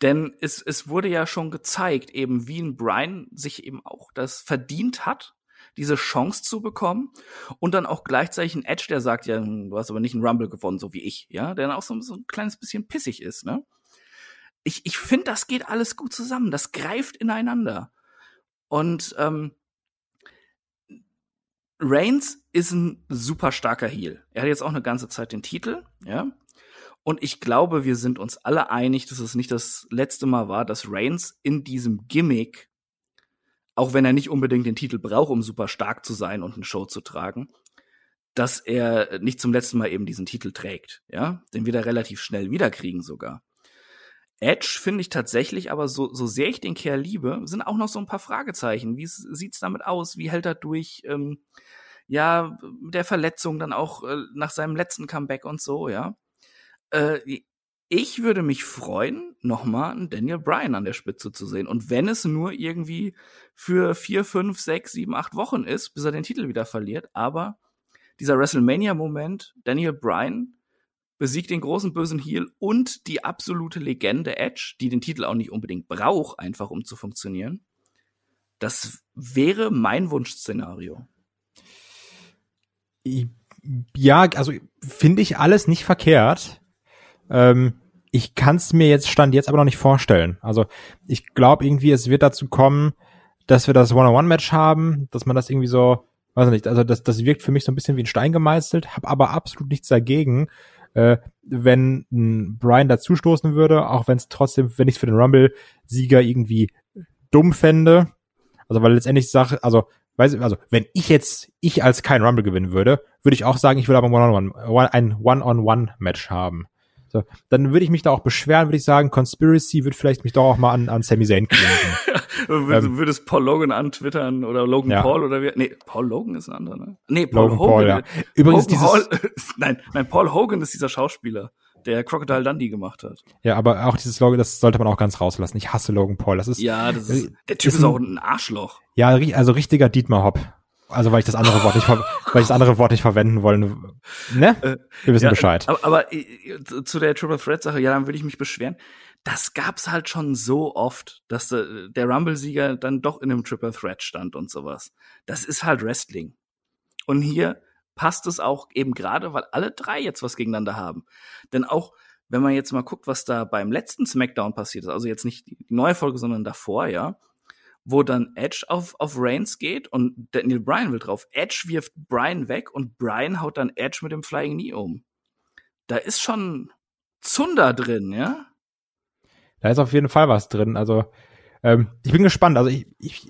Denn es, es wurde ja schon gezeigt, eben wie ein Brian sich eben auch das verdient hat, diese Chance zu bekommen. Und dann auch gleichzeitig ein Edge, der sagt, ja, du hast aber nicht einen Rumble gewonnen, so wie ich, ja, der dann auch so, so ein kleines bisschen pissig ist, ne? Ich, ich finde, das geht alles gut zusammen. Das greift ineinander. Und ähm, Reigns ist ein super starker Heel. Er hat jetzt auch eine ganze Zeit den Titel, ja. Und ich glaube, wir sind uns alle einig, dass es nicht das letzte Mal war, dass Reigns in diesem Gimmick, auch wenn er nicht unbedingt den Titel braucht, um super stark zu sein und eine Show zu tragen, dass er nicht zum letzten Mal eben diesen Titel trägt, ja, den wir da relativ schnell wiederkriegen sogar. Edge finde ich tatsächlich, aber so, so sehr ich den Kerl liebe, sind auch noch so ein paar Fragezeichen. Wie sieht's damit aus? Wie hält er durch? Ähm, ja, der Verletzung dann auch äh, nach seinem letzten Comeback und so, ja. Äh, ich würde mich freuen, nochmal einen Daniel Bryan an der Spitze zu sehen. Und wenn es nur irgendwie für vier, fünf, sechs, sieben, acht Wochen ist, bis er den Titel wieder verliert, aber dieser WrestleMania-Moment, Daniel Bryan besiegt den großen bösen Heel und die absolute Legende Edge, die den Titel auch nicht unbedingt braucht, einfach um zu funktionieren. Das wäre mein Wunschszenario. Ja, also finde ich alles nicht verkehrt. Ähm, ich kann es mir jetzt stand jetzt aber noch nicht vorstellen. Also ich glaube irgendwie, es wird dazu kommen, dass wir das One-on-One-Match haben, dass man das irgendwie so, weiß nicht, also das, das wirkt für mich so ein bisschen wie ein Stein gemeißelt, habe aber absolut nichts dagegen, äh, wenn ein Brian dazustoßen würde, auch wenn es trotzdem, wenn ich für den Rumble-Sieger irgendwie dumm fände. Also weil letztendlich Sache, also weiß ich, also wenn ich jetzt, ich als kein Rumble gewinnen würde, würde ich auch sagen, ich will aber ein One-on-One-Match haben. So, dann würde ich mich da auch beschweren, würde ich sagen, Conspiracy wird vielleicht mich doch auch mal an, an Sami Zayn klingen. ähm, Würdest Paul Logan antwittern oder Logan ja. Paul oder wie? Nee, Paul Logan ist ein anderer, ne? Nee, Paul Logan Hogan. Paul, ja. Übrigens dieses Paul, nein, nein, Paul Hogan ist dieser Schauspieler der Crocodile Dundee gemacht hat. Ja, aber auch dieses Logan, das sollte man auch ganz rauslassen. Ich hasse Logan Paul. Das ist ja, das ist, der Typ ist, ist auch ein Arschloch. Ja, also richtiger Dietmar Hopp. Also weil ich das andere Wort nicht, weil ich das andere Wort nicht verwenden wollen. Ne? Äh, Wir wissen ja, Bescheid. Aber, aber, äh, zu der Triple Threat Sache, ja, dann würde ich mich beschweren. Das gab's halt schon so oft, dass der, der Rumble-Sieger dann doch in einem Triple Threat stand und sowas. Das ist halt Wrestling. Und hier passt es auch eben gerade, weil alle drei jetzt was gegeneinander haben. Denn auch wenn man jetzt mal guckt, was da beim letzten SmackDown passiert ist, also jetzt nicht die neue Folge, sondern davor, ja, wo dann Edge auf, auf Reigns geht und Daniel Bryan will drauf. Edge wirft Bryan weg und Bryan haut dann Edge mit dem Flying Knee um. Da ist schon Zunder drin, ja? Da ist auf jeden Fall was drin. Also, ähm, ich bin gespannt. Also, ich, ich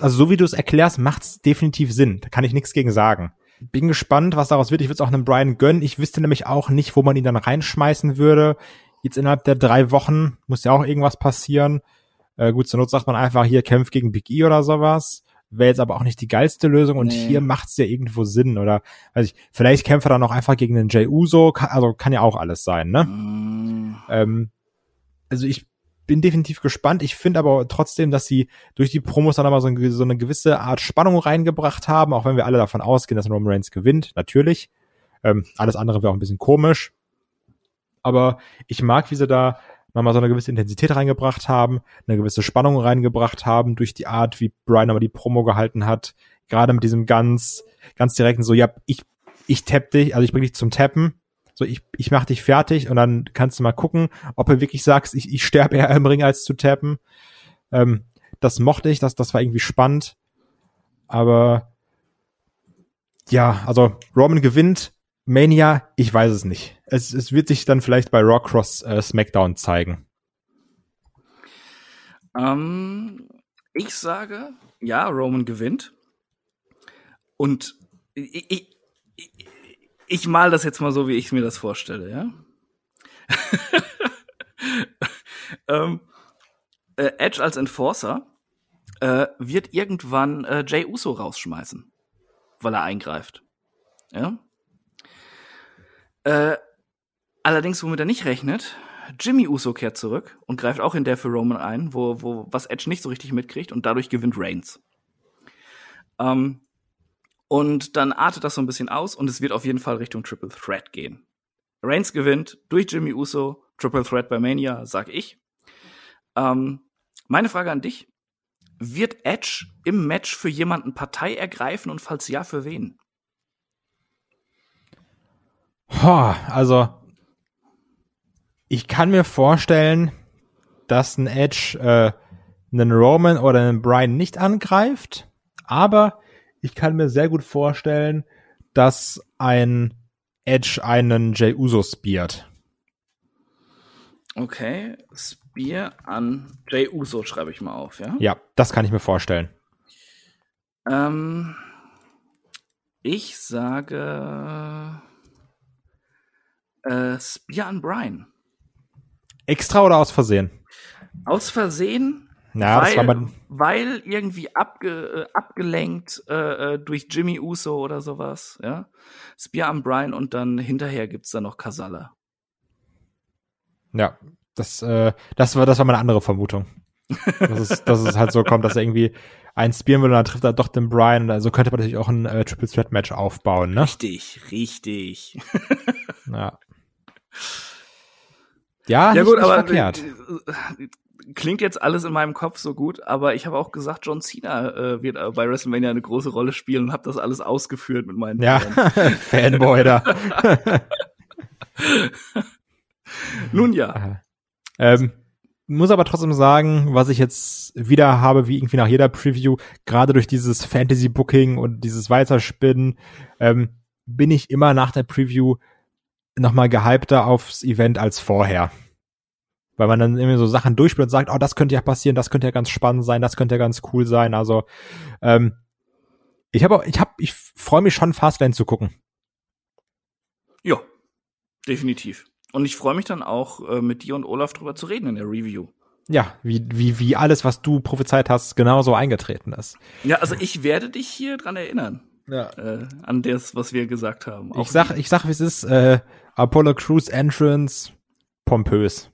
also so wie du es erklärst, macht's definitiv Sinn. Da kann ich nichts gegen sagen. Bin gespannt, was daraus wird. Ich würde es auch einem Brian gönnen. Ich wüsste nämlich auch nicht, wo man ihn dann reinschmeißen würde. Jetzt innerhalb der drei Wochen muss ja auch irgendwas passieren. Äh, gut, zur Not sagt man einfach, hier kämpft gegen Big E oder sowas. Wäre jetzt aber auch nicht die geilste Lösung und nee. hier macht's ja irgendwo Sinn oder weiß ich, vielleicht kämpft er dann auch einfach gegen den Uso, kann, also kann ja auch alles sein, ne? Mm. Ähm, also ich bin definitiv gespannt. Ich finde aber trotzdem, dass sie durch die Promos dann aber so, eine, so eine gewisse Art Spannung reingebracht haben, auch wenn wir alle davon ausgehen, dass Roman Reigns gewinnt, natürlich. Ähm, alles andere wäre auch ein bisschen komisch. Aber ich mag, wie sie da nochmal so eine gewisse Intensität reingebracht haben, eine gewisse Spannung reingebracht haben durch die Art, wie Brian aber die Promo gehalten hat. Gerade mit diesem ganz, ganz direkten so, ja, ich, ich tapp dich, also ich bring dich zum Tappen. So, ich, ich mach dich fertig und dann kannst du mal gucken, ob du wirklich sagst, ich, ich sterbe eher im Ring als zu tappen. Ähm, das mochte ich, das, das war irgendwie spannend. Aber ja, also Roman gewinnt, Mania, ich weiß es nicht. Es, es wird sich dann vielleicht bei Raw Cross äh, SmackDown zeigen. Ähm, ich sage, ja, Roman gewinnt. Und ich, ich, ich, mal das jetzt mal so, wie ich mir das vorstelle, ja. ähm, äh, Edge als Enforcer äh, wird irgendwann äh, Jay Uso rausschmeißen, weil er eingreift. Ja. Äh, allerdings, womit er nicht rechnet, Jimmy Uso kehrt zurück und greift auch in der für Roman ein, wo, wo was Edge nicht so richtig mitkriegt und dadurch gewinnt Reigns. Ähm, und dann artet das so ein bisschen aus und es wird auf jeden Fall Richtung Triple Threat gehen. Reigns gewinnt durch Jimmy Uso, Triple Threat bei Mania, sag ich. Ähm, meine Frage an dich. Wird Edge im Match für jemanden Partei ergreifen und falls ja, für wen? also, ich kann mir vorstellen, dass ein Edge äh, einen Roman oder einen Brian nicht angreift, aber ich kann mir sehr gut vorstellen, dass ein Edge einen Jey Uso speart. Okay, Spear an Jey Uso schreibe ich mal auf, ja? Ja, das kann ich mir vorstellen. Ähm, ich sage äh, Spear an Brian. Extra oder aus Versehen? Aus Versehen, Ja, das weil, war mal, weil irgendwie abge, äh, abgelenkt äh, äh, durch Jimmy Uso oder sowas, ja. Spear an Brian und dann hinterher gibt's da noch Kasala. ja, das, äh, das war, das war meine andere Vermutung. dass, es, dass es halt so kommt, dass er irgendwie einen spielen will und dann trifft er doch den Brian. Also könnte man natürlich auch ein äh, Triple Threat Match aufbauen, ne? Richtig, richtig. Ja. Ja, ja gut, aber verkehrt. äh, klingt jetzt alles in meinem Kopf so gut, aber ich habe auch gesagt, John Cena äh, wird äh, bei WrestleMania eine große Rolle spielen und habe das alles ausgeführt mit meinen Ja. Fanboy da. Nun ja, ähm, muss aber trotzdem sagen, was ich jetzt wieder habe, wie irgendwie nach jeder Preview, gerade durch dieses Fantasy-Booking und dieses Weiterspinnen, ähm, bin ich immer nach der Preview nochmal gehypter aufs Event als vorher. Weil man dann irgendwie so Sachen durchspielt und sagt, oh, das könnte ja passieren, das könnte ja ganz spannend sein, das könnte ja ganz cool sein. Also, ähm, ich habe, ich habe, ich freue mich schon, Fastlane zu gucken. ja, definitiv. Und ich freue mich dann auch, äh, mit dir und Olaf drüber zu reden in der Review. Ja, wie, wie, wie alles, was du prophezeit hast, genauso eingetreten ist. Ja, also ich werde dich hier dran erinnern, Ja. äh, an das, was wir gesagt haben. Ich sag, ich sag, wie es ist, äh, Apollo Crews Entrance, pompös.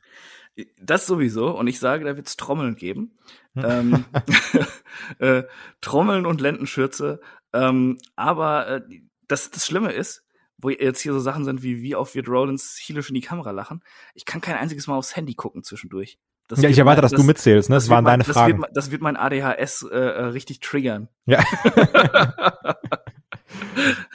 Das sowieso. Und ich sage, da wird's Trommeln geben. ähm, äh, Trommeln und Lendenschürze. Ähm, aber äh, das, das Schlimme ist, wo jetzt hier so Sachen sind wie, wie oft wird Rollins chielisch in die Kamera lachen. Ich kann kein einziges Mal aufs Handy gucken zwischendurch. Das ja, ich wird erwarte, mein- dass du mitzählst, ne? Das, waren wird mein- deine das Fragen. Wird, das wird mein ADHS äh, äh, richtig triggern. Ja.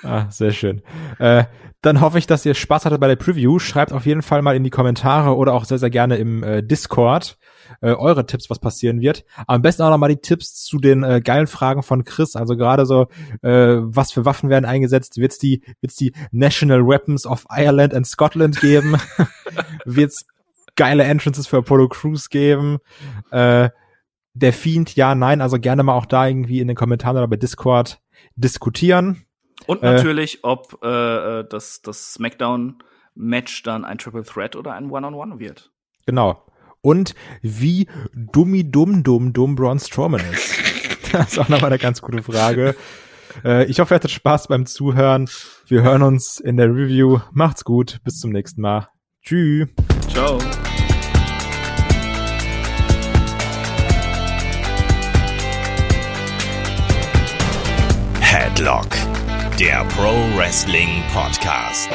ah, sehr schön. Äh, dann hoffe ich, dass ihr Spaß hattet bei der Preview. Schreibt auf jeden Fall mal in die Kommentare oder auch sehr, sehr gerne im äh, Discord äh, eure Tipps, was passieren wird. Am besten auch noch mal die Tipps zu den äh, geilen Fragen von Chris. Also gerade so, äh, was für Waffen werden eingesetzt? Wird's die, wird's die National Weapons of Ireland and Scotland geben? wird's geile Entrances für Apollo Crews geben? Äh, der Fiend, ja, nein, also gerne mal auch da irgendwie in den Kommentaren oder bei Discord diskutieren. Und Äh. natürlich, ob äh, äh, das, das Smackdown-Match dann ein Triple Threat oder ein One-on-One wird. Genau. Und wie dummi dumm dumm dumm Braun Strowman ist. Das ist auch nochmal eine ganz gute Frage. Äh, ich hoffe, ihr hattet Spaß beim Zuhören. Wir hören uns in der Review. Macht's gut. Bis zum nächsten Mal. Tschüss. Ciao. Headlock, der Pro Wrestling Podcast.